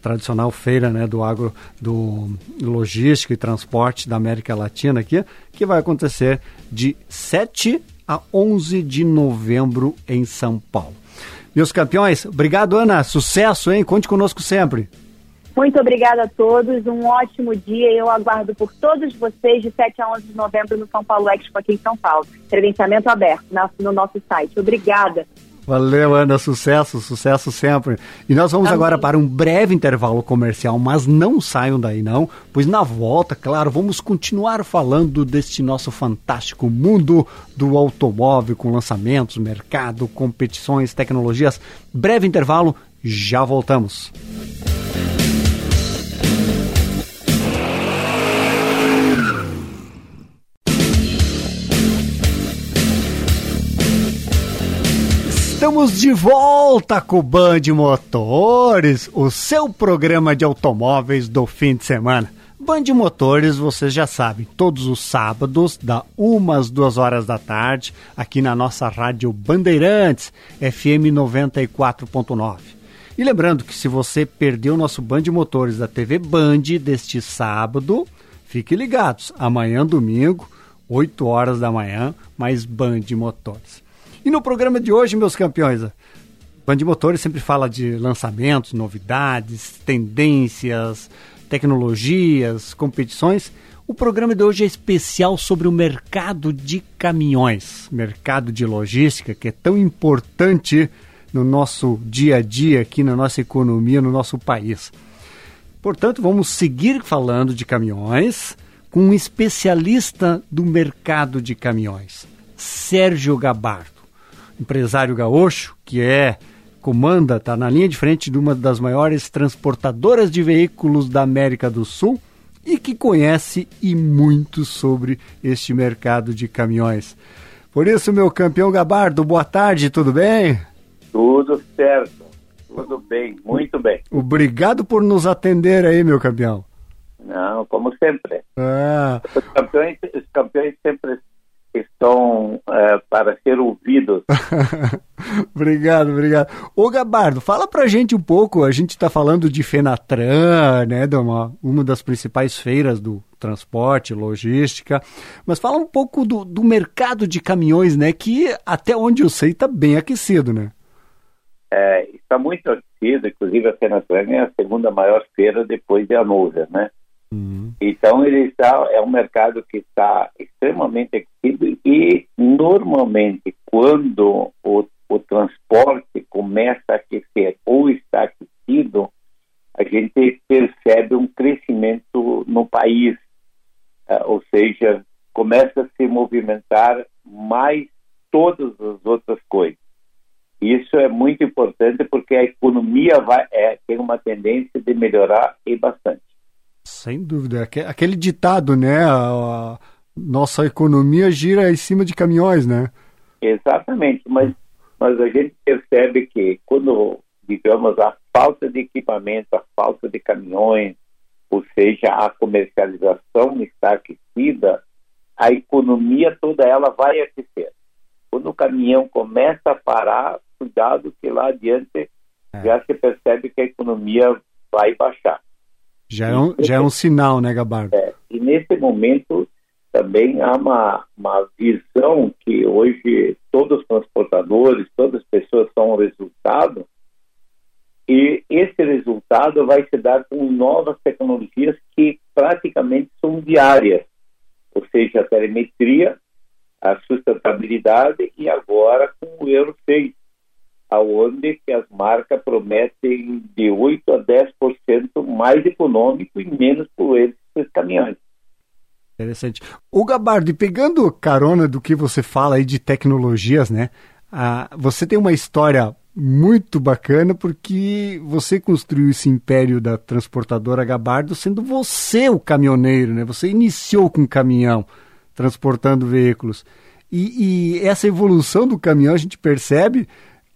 Speaker 2: tradicional feira né, do agro, do logística e transporte da América Latina aqui, que vai acontecer de 7 a 11 de novembro em São Paulo. Meus campeões, obrigado, Ana. Sucesso, hein? Conte conosco sempre.
Speaker 3: Muito obrigada a todos, um ótimo dia. Eu aguardo por todos vocês de 7 a 11 de novembro no São Paulo Expo aqui em São Paulo. Credenciamento aberto no nosso site. Obrigada.
Speaker 2: Valeu, Ana. Sucesso, sucesso sempre. E nós vamos Amém. agora para um breve intervalo comercial, mas não saiam daí não, pois na volta, claro, vamos continuar falando deste nosso fantástico mundo do automóvel com lançamentos, mercado, competições, tecnologias. Breve intervalo, já voltamos. Estamos de volta com o Band Motores, o seu programa de automóveis do fim de semana. Band Motores, vocês já sabem, todos os sábados, da umas duas horas da tarde, aqui na nossa rádio Bandeirantes, FM 94.9. E lembrando que se você perdeu o nosso Band Motores da TV Band deste sábado, fique ligados, amanhã domingo, 8 horas da manhã, mais Band Motores. E no programa de hoje, meus campeões, Band Motores sempre fala de lançamentos, novidades, tendências, tecnologias, competições. O programa de hoje é especial sobre o mercado de caminhões, mercado de logística que é tão importante no nosso dia a dia aqui na nossa economia, no nosso país. Portanto, vamos seguir falando de caminhões com um especialista do mercado de caminhões, Sérgio Gabardo, empresário gaúcho que é comanda, está na linha de frente de uma das maiores transportadoras de veículos da América do Sul e que conhece e muito sobre este mercado de caminhões. Por isso, meu campeão Gabardo, boa tarde, tudo bem?
Speaker 4: Tudo certo, tudo bem, muito bem.
Speaker 2: Obrigado por nos atender aí, meu campeão.
Speaker 4: Não, como sempre.
Speaker 2: Ah.
Speaker 4: Os, campeões, os campeões sempre estão é, para ser ouvidos. (laughs)
Speaker 2: obrigado, obrigado. Ô Gabardo, fala pra gente um pouco, a gente está falando de Fenatran, né, de uma, uma das principais feiras do transporte, logística, mas fala um pouco do, do mercado de caminhões, né, que até onde eu sei está bem aquecido, né?
Speaker 4: É, está muito aquecido, inclusive a Fenatran é a segunda maior feira depois de Hannover, né? Uhum. Então ele está é um mercado que está extremamente aquecido e normalmente quando o, o transporte começa a aquecer ou está aquecido, a gente percebe um crescimento no país, uh, ou seja, começa a se movimentar mais todas as outras coisas. Isso é muito importante porque a economia vai, é, tem uma tendência de melhorar e bastante.
Speaker 2: Sem dúvida. Aquele ditado, né? A nossa economia gira em cima de caminhões, né?
Speaker 4: Exatamente, mas, mas a gente percebe que quando, digamos, a falta de equipamento, a falta de caminhões, ou seja, a comercialização está aquecida, a economia toda ela vai aquecer. Quando o caminhão começa a parar, cuidado que lá adiante é. já se percebe que a economia vai baixar.
Speaker 2: Já é um, já é um sinal, né, Gabardo?
Speaker 4: É, e nesse momento também há uma, uma visão que hoje todos os transportadores, todas as pessoas são resultado, e esse resultado vai se dar com novas tecnologias que praticamente são diárias, ou seja, a telemetria, a sustentabilidade e agora com o Euro 6 aonde que as marcas prometem de 8 a 10% mais econômico e menos poluentes para os caminhões.
Speaker 2: Interessante. O Gabardo, pegando carona do que você fala aí de tecnologias, né? Ah, você tem uma história muito bacana porque você construiu esse império da transportadora Gabardo sendo você o caminhoneiro, né? Você iniciou com caminhão, transportando veículos. E, e essa evolução do caminhão a gente percebe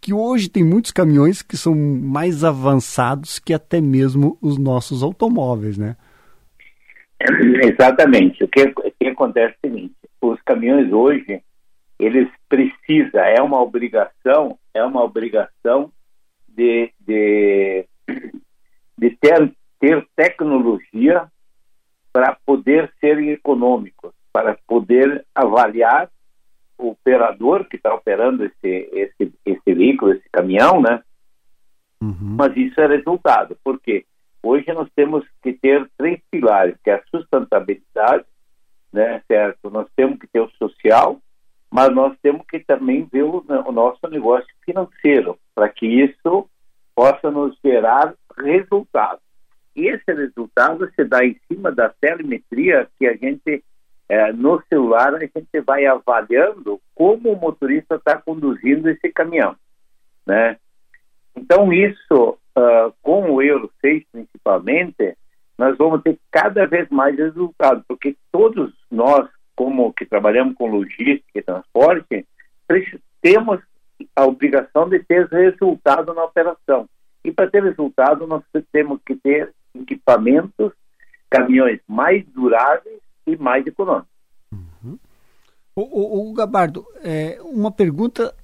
Speaker 2: que hoje tem muitos caminhões que são mais avançados que até mesmo os nossos automóveis, né?
Speaker 4: Exatamente. O que, que acontece é o seguinte: os caminhões hoje eles precisam, é uma obrigação, é uma obrigação de, de, de ter, ter tecnologia para poder ser econômicos, para poder avaliar operador que está operando esse, esse, esse veículo, esse caminhão, né? Uhum. Mas isso é resultado. Por quê? Hoje nós temos que ter três pilares, que é a sustentabilidade, né, certo? Nós temos que ter o social, mas nós temos que também ver o, o nosso negócio financeiro, para que isso possa nos gerar resultados. E esse resultado se dá em cima da telemetria que a gente é, no celular a gente vai avaliando como o motorista está conduzindo esse caminhão, né? Então isso, uh, com o Euro 6 principalmente, nós vamos ter cada vez mais resultados, porque todos nós, como que trabalhamos com logística e transporte, temos a obrigação de ter resultado na operação. E para ter resultado, nós temos que ter equipamentos, caminhões mais duráveis e mais econômico.
Speaker 2: Uhum. O, o, o, Gabardo, é, uma pergunta.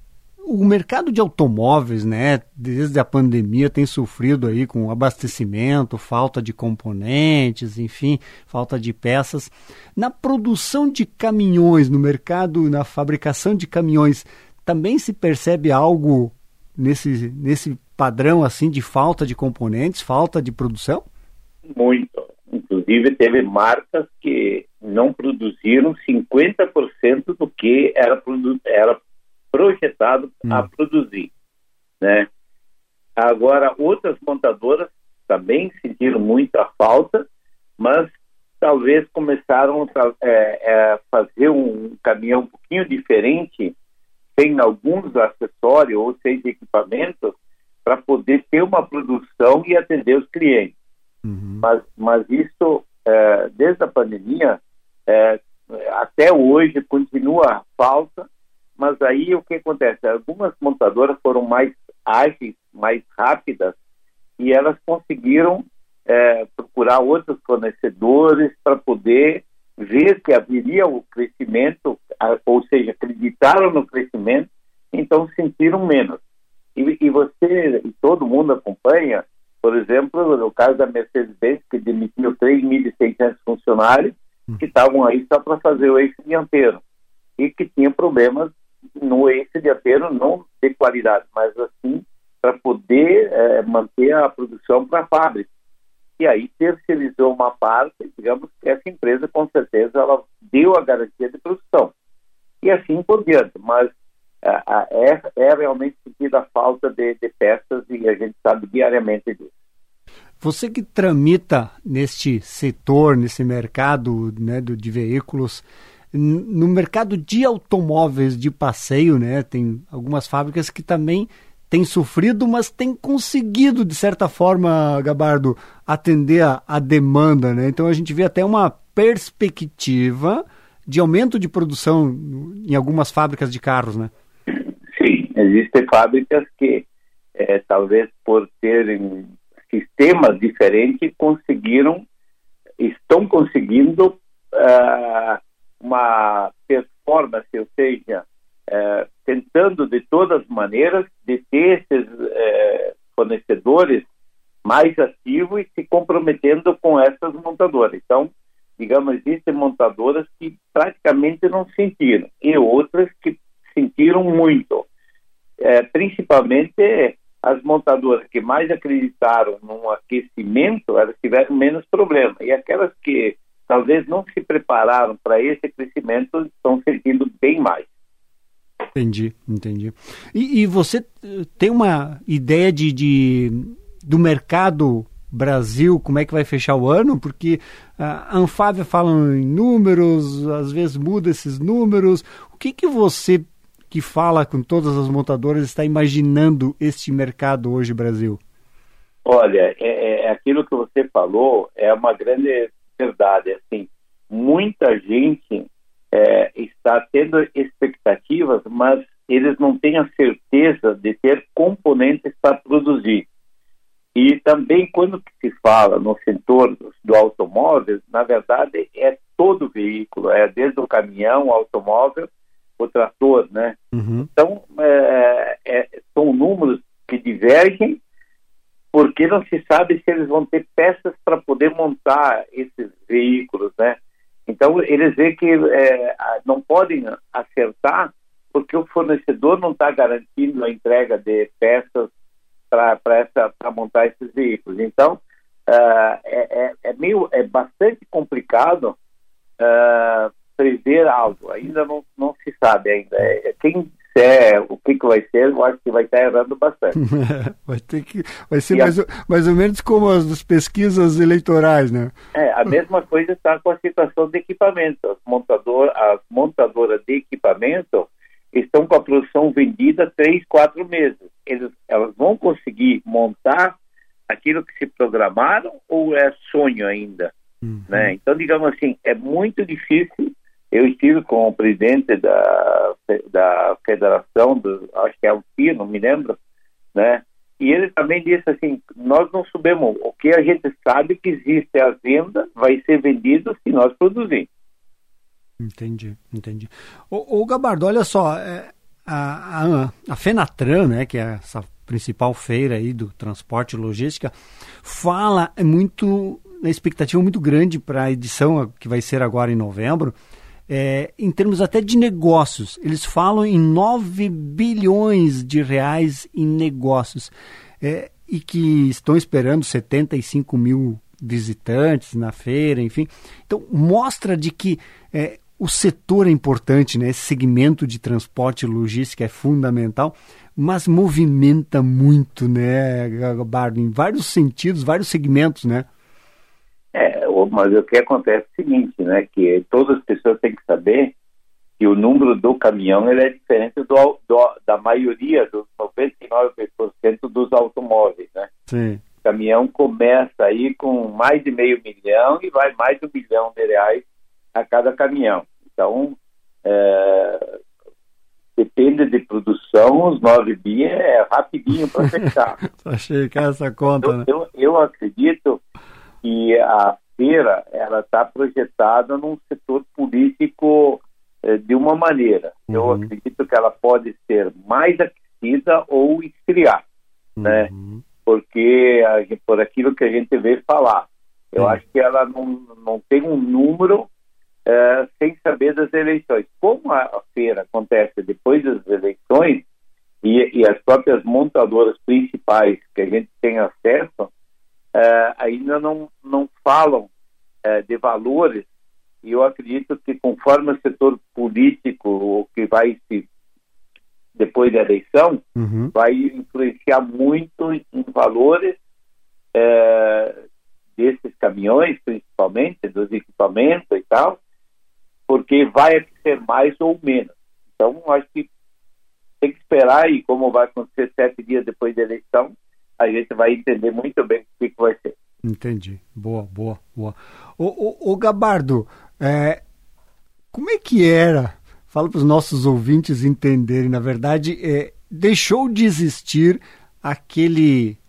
Speaker 2: O mercado de automóveis, né, desde a pandemia, tem sofrido aí com abastecimento, falta de componentes, enfim, falta de peças. Na produção de caminhões, no mercado, na fabricação de caminhões, também se percebe algo nesse, nesse padrão assim de falta de componentes, falta de produção?
Speaker 4: Muito. Inclusive, teve marcas que não produziram 50% do que era, era projetado hum. a produzir. Né? Agora, outras montadoras também sentiram muita falta, mas talvez começaram a é, é, fazer um caminhão um pouquinho diferente, sem alguns acessórios ou sem equipamentos, para poder ter uma produção e atender os clientes. Uhum. Mas, mas isso, é, desde a pandemia, é, até hoje continua a falta, mas aí o que acontece? Algumas montadoras foram mais ágeis, mais rápidas, e elas conseguiram é, procurar outros fornecedores para poder ver que haveria o crescimento, ou seja, acreditaram no crescimento, então sentiram menos. E, e você e todo mundo acompanha, por exemplo, no caso da Mercedes-Benz, que demitiu 3.600 funcionários hum. que estavam aí só para fazer o eixo dianteiro e que tinha problemas no eixo dianteiro, não de qualidade, mas assim para poder é, manter a produção para a fábrica. E aí terceirizou uma parte, digamos que essa empresa com certeza ela deu a garantia de produção. E assim por diante, mas é, é realmente sentido a falta de, de peças e a gente sabe diariamente disso.
Speaker 2: Você que tramita neste setor, nesse mercado né, do, de veículos, no mercado de automóveis de passeio, né, tem algumas fábricas que também têm sofrido, mas têm conseguido, de certa forma, Gabardo, atender a, a demanda. Né? Então a gente vê até uma perspectiva de aumento de produção em algumas fábricas de carros, né?
Speaker 4: Existem fábricas que, é, talvez por terem sistemas diferentes, conseguiram, estão conseguindo uh, uma performance, ou seja, uh, tentando de todas as maneiras de ter esses uh, fornecedores mais ativos e se comprometendo com essas montadoras. Então, digamos, existem montadoras que praticamente não sentiram e outras que sentiram muito é, principalmente as montadoras que mais acreditaram no aquecimento, elas tiveram menos problema. E aquelas que talvez não se prepararam para esse crescimento estão sentindo bem mais.
Speaker 2: Entendi, entendi. E, e você eh, tem uma ideia de, de, do mercado Brasil, como é que vai fechar o ano? Porque a Anfávia fala em números, às vezes muda esses números. O que, que você que fala com todas as montadoras está imaginando este mercado hoje, Brasil?
Speaker 4: Olha, é, é, é aquilo que você falou é uma grande verdade. Assim, muita gente é, está tendo expectativas, mas eles não têm a certeza de ter componentes para produzir. E também quando se fala no setor do automóvel, na verdade é todo veículo, é desde o caminhão, automóvel, o trator, né? Uhum. Então, é, é, são números que divergem porque não se sabe se eles vão ter peças para poder montar esses veículos, né? Então, eles veem que é, não podem acertar porque o fornecedor não está garantindo a entrega de peças para montar esses veículos. Então, uh, é, é, meio, é bastante complicado uh, prever algo. Ainda não, não se sabe ainda. É, quem disser o que, que vai ser, eu acho que vai estar errando bastante. (laughs)
Speaker 2: vai ter que vai ser mais, a... mais ou menos como as pesquisas eleitorais, né?
Speaker 4: É, a mesma coisa está com a situação de equipamento. As, montador, as montadoras de equipamento estão com a produção vendida três, quatro meses. Eles, elas vão conseguir montar aquilo que se programaram ou é sonho ainda? Uhum. Né? Então, digamos assim, é muito difícil eu estive com o presidente da, da federação, do, acho que é o FI, não me lembro, né? E ele também disse assim, nós não sabemos, o que a gente sabe que existe a venda, vai ser vendido se nós produzirmos.
Speaker 2: Entendi, entendi. O, o Gabardo, olha só, é, a, a, a Fenatran, né, que é essa principal feira aí do transporte e logística, fala muito, na expectativa muito grande para a edição que vai ser agora em novembro, é, em termos até de negócios. Eles falam em 9 bilhões de reais em negócios é, e que estão esperando 75 mil visitantes na feira, enfim. Então, mostra de que é, o setor é importante, né? Esse segmento de transporte e logística é fundamental, mas movimenta muito, né, Gabardo, em vários sentidos, vários segmentos, né?
Speaker 4: É, mas o que acontece é o seguinte, né, que todas as pessoas têm que saber que o número do caminhão ele é diferente do, do da maioria, dos 99% dos automóveis, né?
Speaker 2: Sim.
Speaker 4: O caminhão começa aí com mais de meio milhão e vai mais de um milhão de reais a cada caminhão. Então, é, depende de produção, os 9 bi é rapidinho para fechar. (laughs)
Speaker 2: Achei que é essa conta,
Speaker 4: eu,
Speaker 2: né?
Speaker 4: eu, eu acredito que a feira ela está projetada num setor político de uma maneira. Uhum. Eu acredito que ela pode ser mais aquecida ou esfriar, né? uhum. né? Porque a, por aquilo que a gente vê falar, eu uhum. acho que ela não, não tem um número uh, sem saber das eleições. Como a, feira acontece depois das eleições e, e, as próprias montadoras principais que a gente tem acesso uh, ainda não, não falam de valores e eu acredito que conforme o setor político que vai se depois da eleição uhum. vai influenciar muito em valores desses caminhões, principalmente, dos equipamentos e tal, porque vai ser mais ou menos. Então, acho que tem que esperar e como vai acontecer sete dias depois da eleição, a gente vai entender muito bem o que, que vai ser.
Speaker 2: Entendi. Boa, boa, boa. O, o, o Gabardo, é, como é que era? Fala para os nossos ouvintes entenderem. Na verdade, é, deixou de existir aquele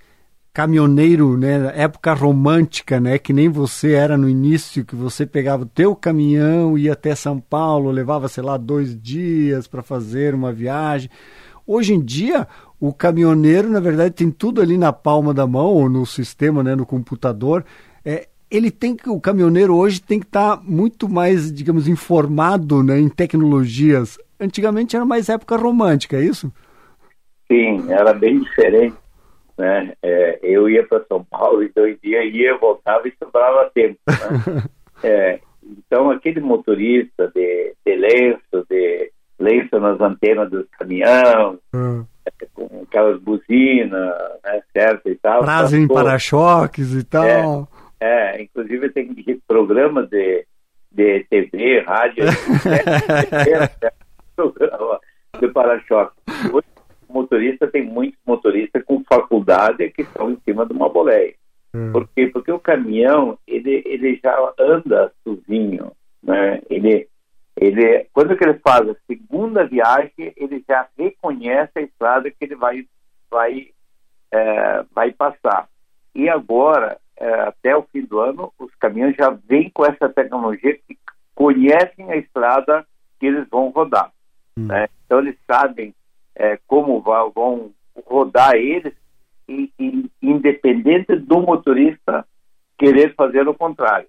Speaker 2: caminhoneiro, né, época romântica, né, que nem você era no início, que você pegava o teu caminhão, ia até São Paulo, levava, sei lá, dois dias para fazer uma viagem. Hoje em dia, o caminhoneiro, na verdade, tem tudo ali na palma da mão, ou no sistema, né, no computador. É, ele tem que, o caminhoneiro hoje tem que estar tá muito mais, digamos, informado né, em tecnologias. Antigamente era mais época romântica, é isso?
Speaker 4: Sim, era bem diferente né? É, eu ia para São Paulo e dois dias ia, voltava e sobrava tempo. Né? (laughs) é, então, aquele motorista de, de lenço, de lenço nas antenas do caminhão, hum. é, com aquelas buzinas, né, certo e tal.
Speaker 2: Prazo em para-choques e tal.
Speaker 4: É, é, inclusive tem programas de, de TV, rádio, (laughs) programa de para-choque. Motorista, tem muitos motoristas com faculdade que estão em cima de uma boleia. Hum. Por quê? Porque o caminhão, ele, ele já anda sozinho, né? Ele, ele, quando que ele faz a segunda viagem, ele já reconhece a estrada que ele vai, vai, é, vai passar. E agora, é, até o fim do ano, os caminhões já vêm com essa tecnologia que conhecem a estrada que eles vão rodar. Hum. Né? Então, eles sabem é, como vão rodar eles, e, e, independente do motorista querer fazer o contrário.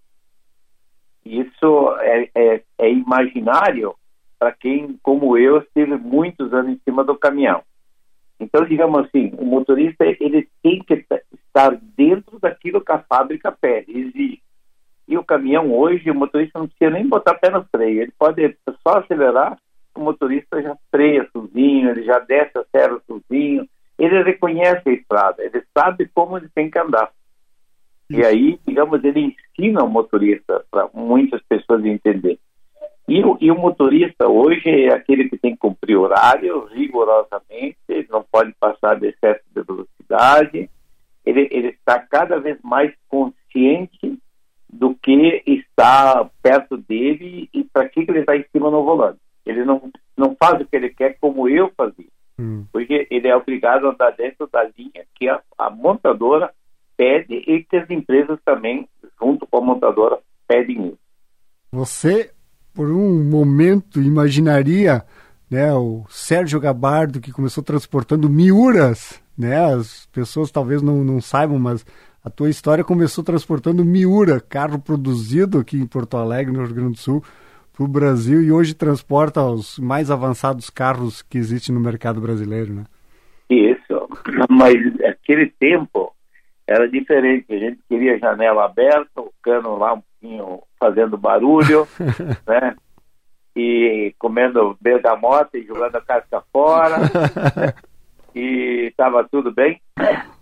Speaker 4: Isso é, é, é imaginário para quem, como eu, esteve muitos anos em cima do caminhão. Então, digamos assim, o motorista ele tem que estar dentro daquilo que a fábrica pede, exige. E o caminhão hoje, o motorista não precisa nem botar pé no freio, ele pode só acelerar o motorista já freia sozinho, ele já desce a serra sozinho, ele reconhece a estrada, ele sabe como ele tem que andar. E aí, digamos, ele ensina o motorista para muitas pessoas entender. E o, e o, motorista hoje é aquele que tem que cumprir horário rigorosamente, ele não pode passar de excesso de velocidade, ele, ele está cada vez mais consciente do que está perto dele e para que, que ele está em cima no volante. Ele não, não faz o que ele quer como eu fazia. Hum. Porque ele é obrigado a andar dentro da linha que a, a, montadora pede e que as empresas também, junto com a montadora, pedem isso.
Speaker 2: Você, por um momento, imaginaria né, o Sérgio Gabardo, que começou transportando miuras, né? As pessoas talvez não, não saibam, mas a tua história começou transportando miura, carro produzido aqui em Porto Alegre, no Rio Grande do Sul, para o Brasil e hoje transporta os mais avançados carros que existem no mercado brasileiro, né?
Speaker 4: Isso, (clears throat) mas aquele tempo era diferente. A gente queria janela aberta, o cano lá um pouquinho fazendo barulho, (laughs) né? e comendo bergamota e jogando a casca fora, né? e estava tudo bem,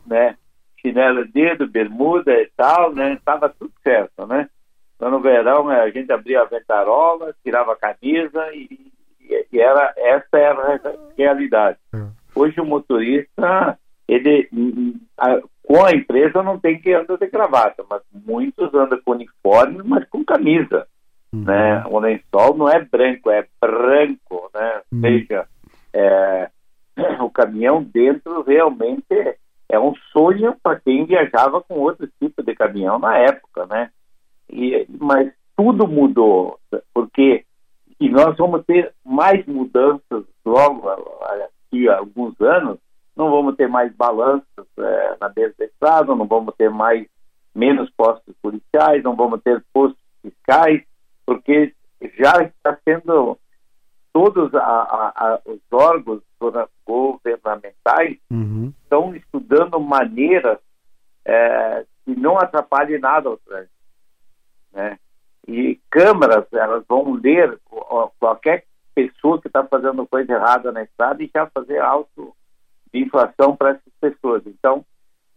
Speaker 4: né? Chinelo dedo, bermuda e tal, né? Tava tudo certo, né? Então no verão a gente abria a ventarola, tirava a camisa e, e era essa era a realidade. É. Hoje o motorista ele a, com a empresa não tem que andar de gravata, mas muitos andam com uniforme, mas com camisa. Uhum. Né? O lençol não é branco, é branco, né? Uhum. Ou seja, é, (clears throat) o caminhão dentro realmente é um sonho para quem viajava com outro tipo de caminhão na época, né? E, mas tudo mudou, porque e nós vamos ter mais mudanças logo aqui a alguns anos, não vamos ter mais balanços é, na beira da estrada, não vamos ter mais menos postos policiais, não vamos ter postos fiscais, porque já está sendo todos a, a, a, os órgãos governamentais uhum. estão estudando maneiras é, que não atrapalhem nada ao trânsito, né? E câmaras elas vão ler qualquer pessoa que está fazendo coisa errada na estrada e já fazer auto de inflação para essas pessoas. Então,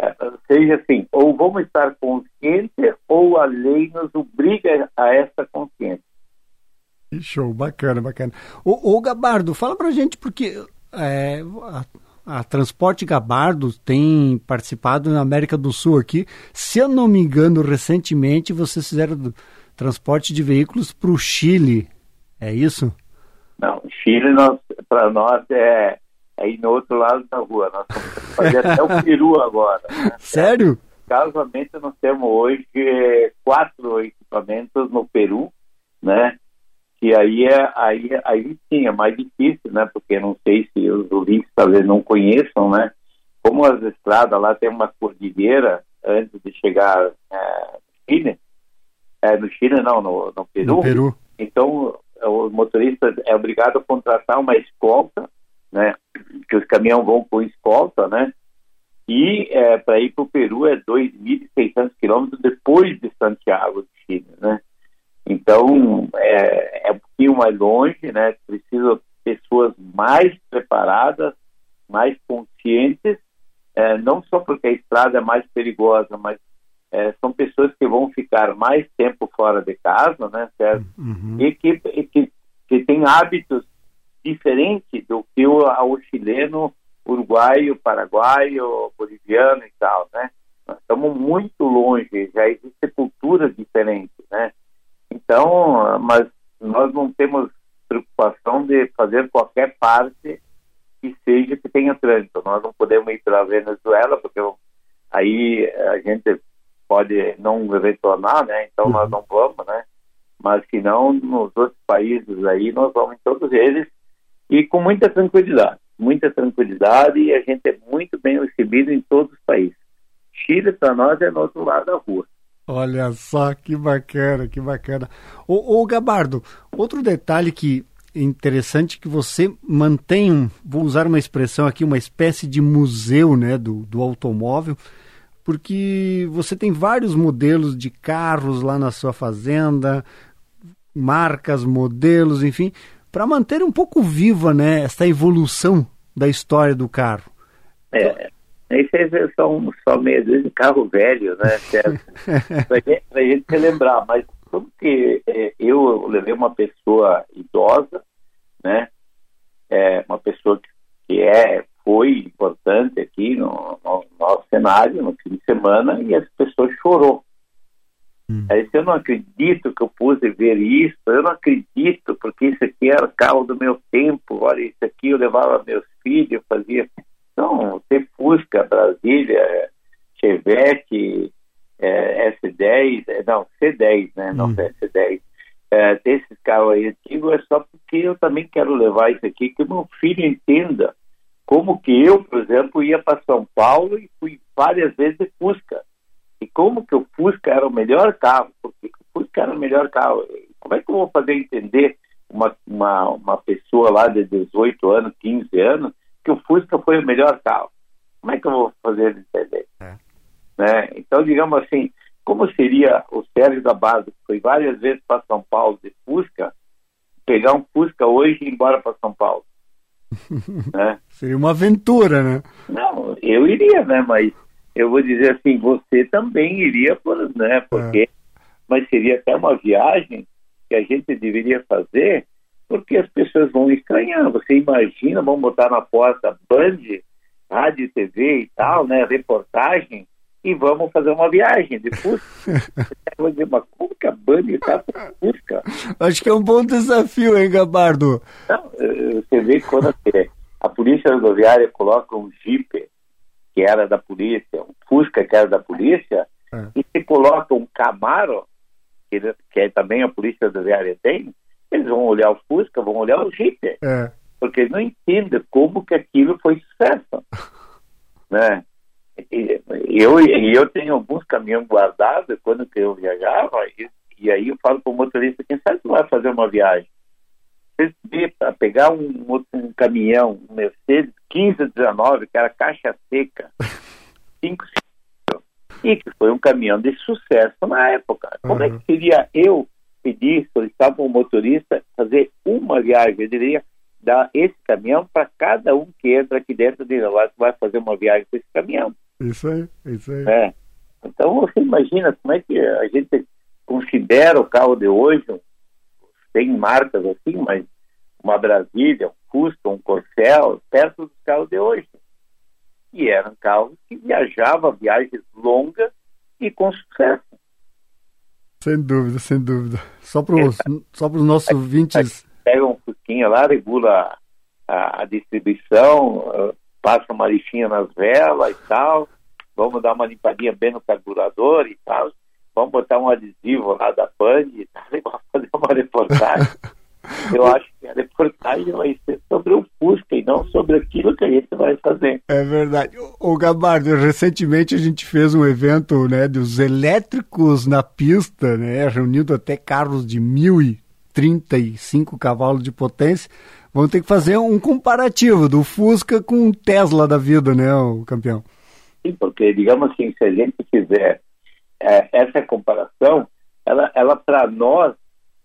Speaker 4: é, seja assim, ou vamos estar conscientes ou a lei nos obriga a essa consciência.
Speaker 2: Show, bacana, bacana. O, o Gabardo, fala pra gente, porque é, a, a, Transporte Gabardo tem participado na América do Sul aqui. Se eu não me engano, recentemente vocês fizeram transporte de veículos para o Chile, é isso?
Speaker 4: Não, Chile para nós é é ir no outro lado da rua. Nós vamos fazer até o Peru agora. Né? (laughs)
Speaker 2: Sério?
Speaker 4: Casualmente, nós temos hoje quatro equipamentos no Peru, né? Que aí é aí, aí sim é mais difícil, né? Porque não sei se os ouvintes talvez não conheçam, né? Como as estradas lá tem uma cordilheira antes de chegar é, no Chile, é, no Chile não, no, no Peru.
Speaker 2: No Peru.
Speaker 4: Então o motorista é obrigado a contratar uma escolta né? Que os caminhões vão com escolta, né? E é, para ir para o Peru é 2.600 quilômetros depois de Santiago de Chile, né? Então é, é um pouquinho mais longe, né? Precisa pessoas mais preparadas, mais conscientes, é, não só porque a estrada é mais perigosa, mas é, são pessoas que vão ficar mais tempo fora de casa, né, certo? Uhum. E que, que, que têm hábitos diferente do que o, o chileno, uruguaio, paraguaio, boliviano e tal, né? Nós estamos muito longe, já existem culturas diferentes, né? Então, mas nós não temos preocupação de fazer qualquer parte que seja que tenha trânsito. Nós não podemos ir para a Venezuela, porque aí a gente pode não retornar, né? Então nós uhum. não vamos, né? Mas se não, nos outros países aí, nós vamos em todos eles e com muita tranquilidade, muita tranquilidade e a gente é muito bem recebido em todos os países. Chile para nós é no outro lado da rua.
Speaker 2: Olha só que bacana, que bacana. Ô, ô Gabardo, outro detalhe que interessante que você mantém, vou usar uma expressão aqui, uma espécie de museu né, do, do automóvel, porque você tem vários modelos de carros lá na sua fazenda, marcas, modelos, enfim para manter um pouco viva né, essa evolução da história do carro.
Speaker 4: É, esses são só meio de carro velho, né? (laughs) para gente, a gente relembrar, mas como que é, eu levei uma pessoa idosa, né? É, uma pessoa que, que é, foi importante aqui no, no nosso cenário, no fim de semana, e as pessoas chorou. Hum. Aí eu não acredito que eu pude ver isso, eu não acredito, porque isso aqui era carro do meu tempo, olha, isso aqui eu levava meus filhos, eu fazia. Não, ter Fusca, Brasília, Chevette, é, S10, é, não, C10, né? Não hum. S10. É, ter esses carros aí antigos é só porque eu também quero levar isso aqui, que meu filho entenda como que eu, por exemplo, ia para São Paulo e fui várias vezes de Fusca e como que o Fusca era o melhor carro, porque o Fusca era o melhor carro. Como é que eu vou fazer entender uma, uma, uma pessoa lá de 18 anos, 15 anos, que o Fusca foi o melhor carro? Como é que eu vou fazer ele entender? É. Né? Então, digamos assim, como seria o Sérgio da Base, que foi várias vezes para São Paulo de Fusca, pegar um Fusca hoje e ir embora para São Paulo. (laughs)
Speaker 2: né? Seria uma aventura, né?
Speaker 4: Não, eu iria, né? Mas eu vou dizer assim, você também iria, por, né? Porque, é. mas seria até uma viagem que a gente deveria fazer, porque as pessoas vão estranhar. Você imagina, vão botar na porta Band, rádio, TV e tal, né? Reportagem e vamos fazer uma viagem de Fusca. (laughs) vou dizer, mas como que a Band está com Fusca?
Speaker 2: Acho que é um bom desafio, hein, Gabardo?
Speaker 4: Não, eh, você vê que quando a polícia rodoviária coloca um Jeep, que era da polícia, um Fusca, que era da polícia, é. e se coloca um Camaro, que, que é também a polícia rodoviária tem, eles vão olhar o Fusca, vão olhar o Jeep. É. Porque não entendem como que aquilo foi sucesso. (laughs) né? E, eu, eu tenho alguns caminhões guardados quando eu viajava, e, e aí eu falo para o motorista, quem sabe tu vai fazer uma viagem? Para pegar um, um caminhão, um Mercedes 1519, que era caixa seca, (laughs) 5 e que foi um caminhão de sucesso na época. Como uhum. é que seria eu pedir, solicitar para o motorista fazer uma viagem? Eu diria, dar esse caminhão para cada um que entra aqui dentro de lá vai fazer uma viagem com esse caminhão.
Speaker 2: Isso aí, isso aí.
Speaker 4: É. Então você imagina como é que a gente considera o carro de hoje, tem marcas assim, mas uma Brasília, um Fusca, um Corcel, perto dos carros de hoje. E eram carros que viajavam viagens longas e com sucesso.
Speaker 2: Sem dúvida, sem dúvida. Só para os só os nossos ouvintes.
Speaker 4: Pega um Fusquinha lá, regula a, a distribuição, passa uma lixinha nas velas e tal, vamos dar uma limpadinha bem no carburador e tal, vamos botar um adesivo lá da Band e e (laughs) vamos fazer uma reportagem. (laughs) Eu acho que a reportagem vai ser sobre o Fusca e não sobre aquilo que a gente vai fazer.
Speaker 2: É verdade. O Gabardo, recentemente a gente fez um evento né, dos elétricos na pista, né, reunindo até carros de 1.035 cavalos de potência. Vamos ter que fazer um comparativo do Fusca com o Tesla da vida, né, o campeão?
Speaker 4: Sim, porque, digamos assim, se a gente fizer é, essa comparação, ela, ela para nós,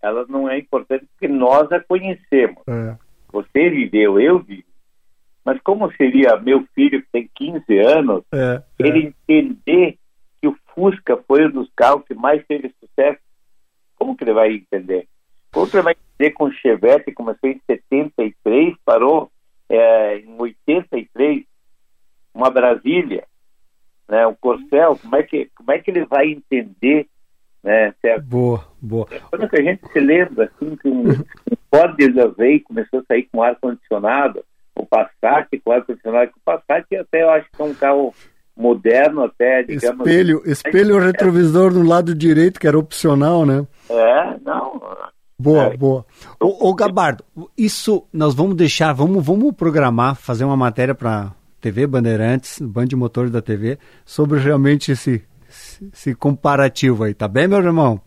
Speaker 4: ela não é importante porque nós a conhecemos. É. Você viveu, eu vivi. Mas como seria meu filho, que tem 15 anos, é, é, ele entender que o Fusca foi um dos carros que mais teve sucesso? Como que ele vai entender? Como que ele vai entender com o Chevette, começou em 73, parou é, em 83, uma Brasília, né, um Corcel, como é que, como é que ele vai entender né, certo?
Speaker 2: Boa, boa.
Speaker 4: É quando a gente se lembra assim, que um, um Ford veio começou a sair com ar-condicionado, o Passat com ar-condicionado, o Passat até eu acho que é um carro moderno até, digamos...
Speaker 2: Espelho, espelho retrovisor no lado direito, que era opcional, né?
Speaker 4: É, não...
Speaker 2: Boa, é. boa. O, o Gabardo, isso nós vamos deixar, vamos, vamos programar, fazer uma matéria para TV Bandeirantes, Band de Motores da TV, sobre realmente esse, esse comparativo aí, tá bem, meu irmão?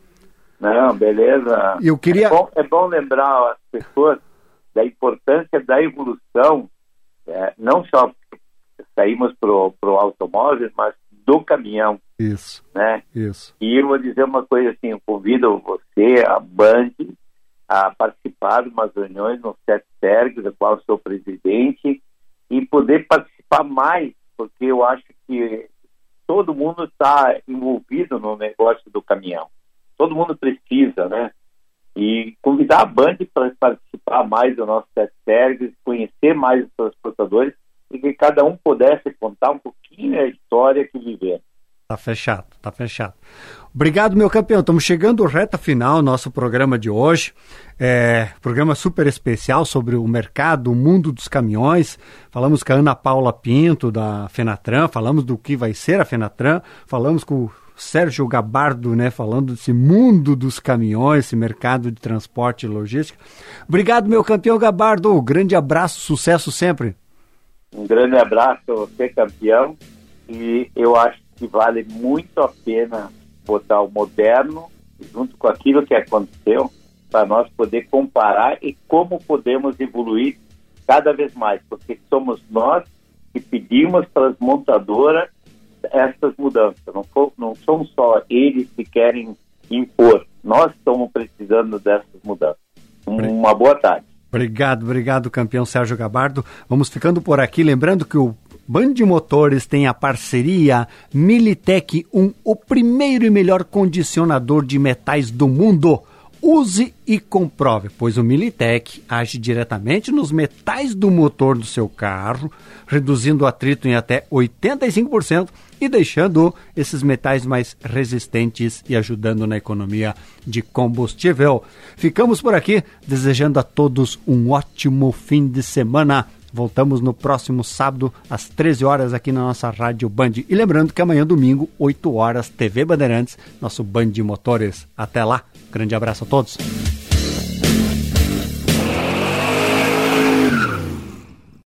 Speaker 4: Não, beleza.
Speaker 2: Eu queria...
Speaker 4: É bom, é bom lembrar as pessoas da importância da evolução, é, não só saímos para o automóvel, mas do caminhão.
Speaker 2: Isso.
Speaker 4: Né?
Speaker 2: Isso.
Speaker 4: E eu vou dizer uma coisa assim, eu convido você, a Band, a participar de umas reuniões no CETSERG, da qual sou presidente, e poder participar mais, porque eu acho que todo mundo está envolvido no negócio do caminhão. Todo mundo precisa, né? E convidar a Band para participar mais do nosso CETSERG, conhecer mais os transportadores e que cada um pudesse contar um pouquinho a história que viver.
Speaker 2: Tá fechado, tá fechado. Obrigado, meu campeão. Estamos chegando reta final nosso programa de hoje. É, programa super especial sobre o mercado, o mundo dos caminhões. Falamos com a Ana Paula Pinto, da Fenatran, falamos do que vai ser a Fenatran, falamos com o Sérgio Gabardo, né, falando desse mundo dos caminhões, esse mercado de transporte e logística. Obrigado, meu campeão Gabardo. Grande abraço, sucesso sempre.
Speaker 4: Um grande abraço, você campeão. E eu acho que vale muito a pena botar o moderno junto com aquilo que aconteceu para nós poder comparar e como podemos evoluir cada vez mais, porque somos nós que pedimos para as montadoras essas mudanças. Não, for, não são só eles que querem impor, nós estamos precisando dessas mudanças. Um uma boa tarde.
Speaker 2: Obrigado, obrigado, campeão Sérgio Gabardo. Vamos ficando por aqui, lembrando que o Band Motores tem a parceria Militech 1, o primeiro e melhor condicionador de metais do mundo. Use e comprove, pois o Militech age diretamente nos metais do motor do seu carro, reduzindo o atrito em até 85% e deixando esses metais mais resistentes e ajudando na economia de combustível. Ficamos por aqui, desejando a todos um ótimo fim de semana. Voltamos no próximo sábado, às 13 horas, aqui na nossa Rádio Band. E lembrando que amanhã, domingo, 8 horas, TV Bandeirantes, nosso Band de Motores. Até lá, grande abraço a todos.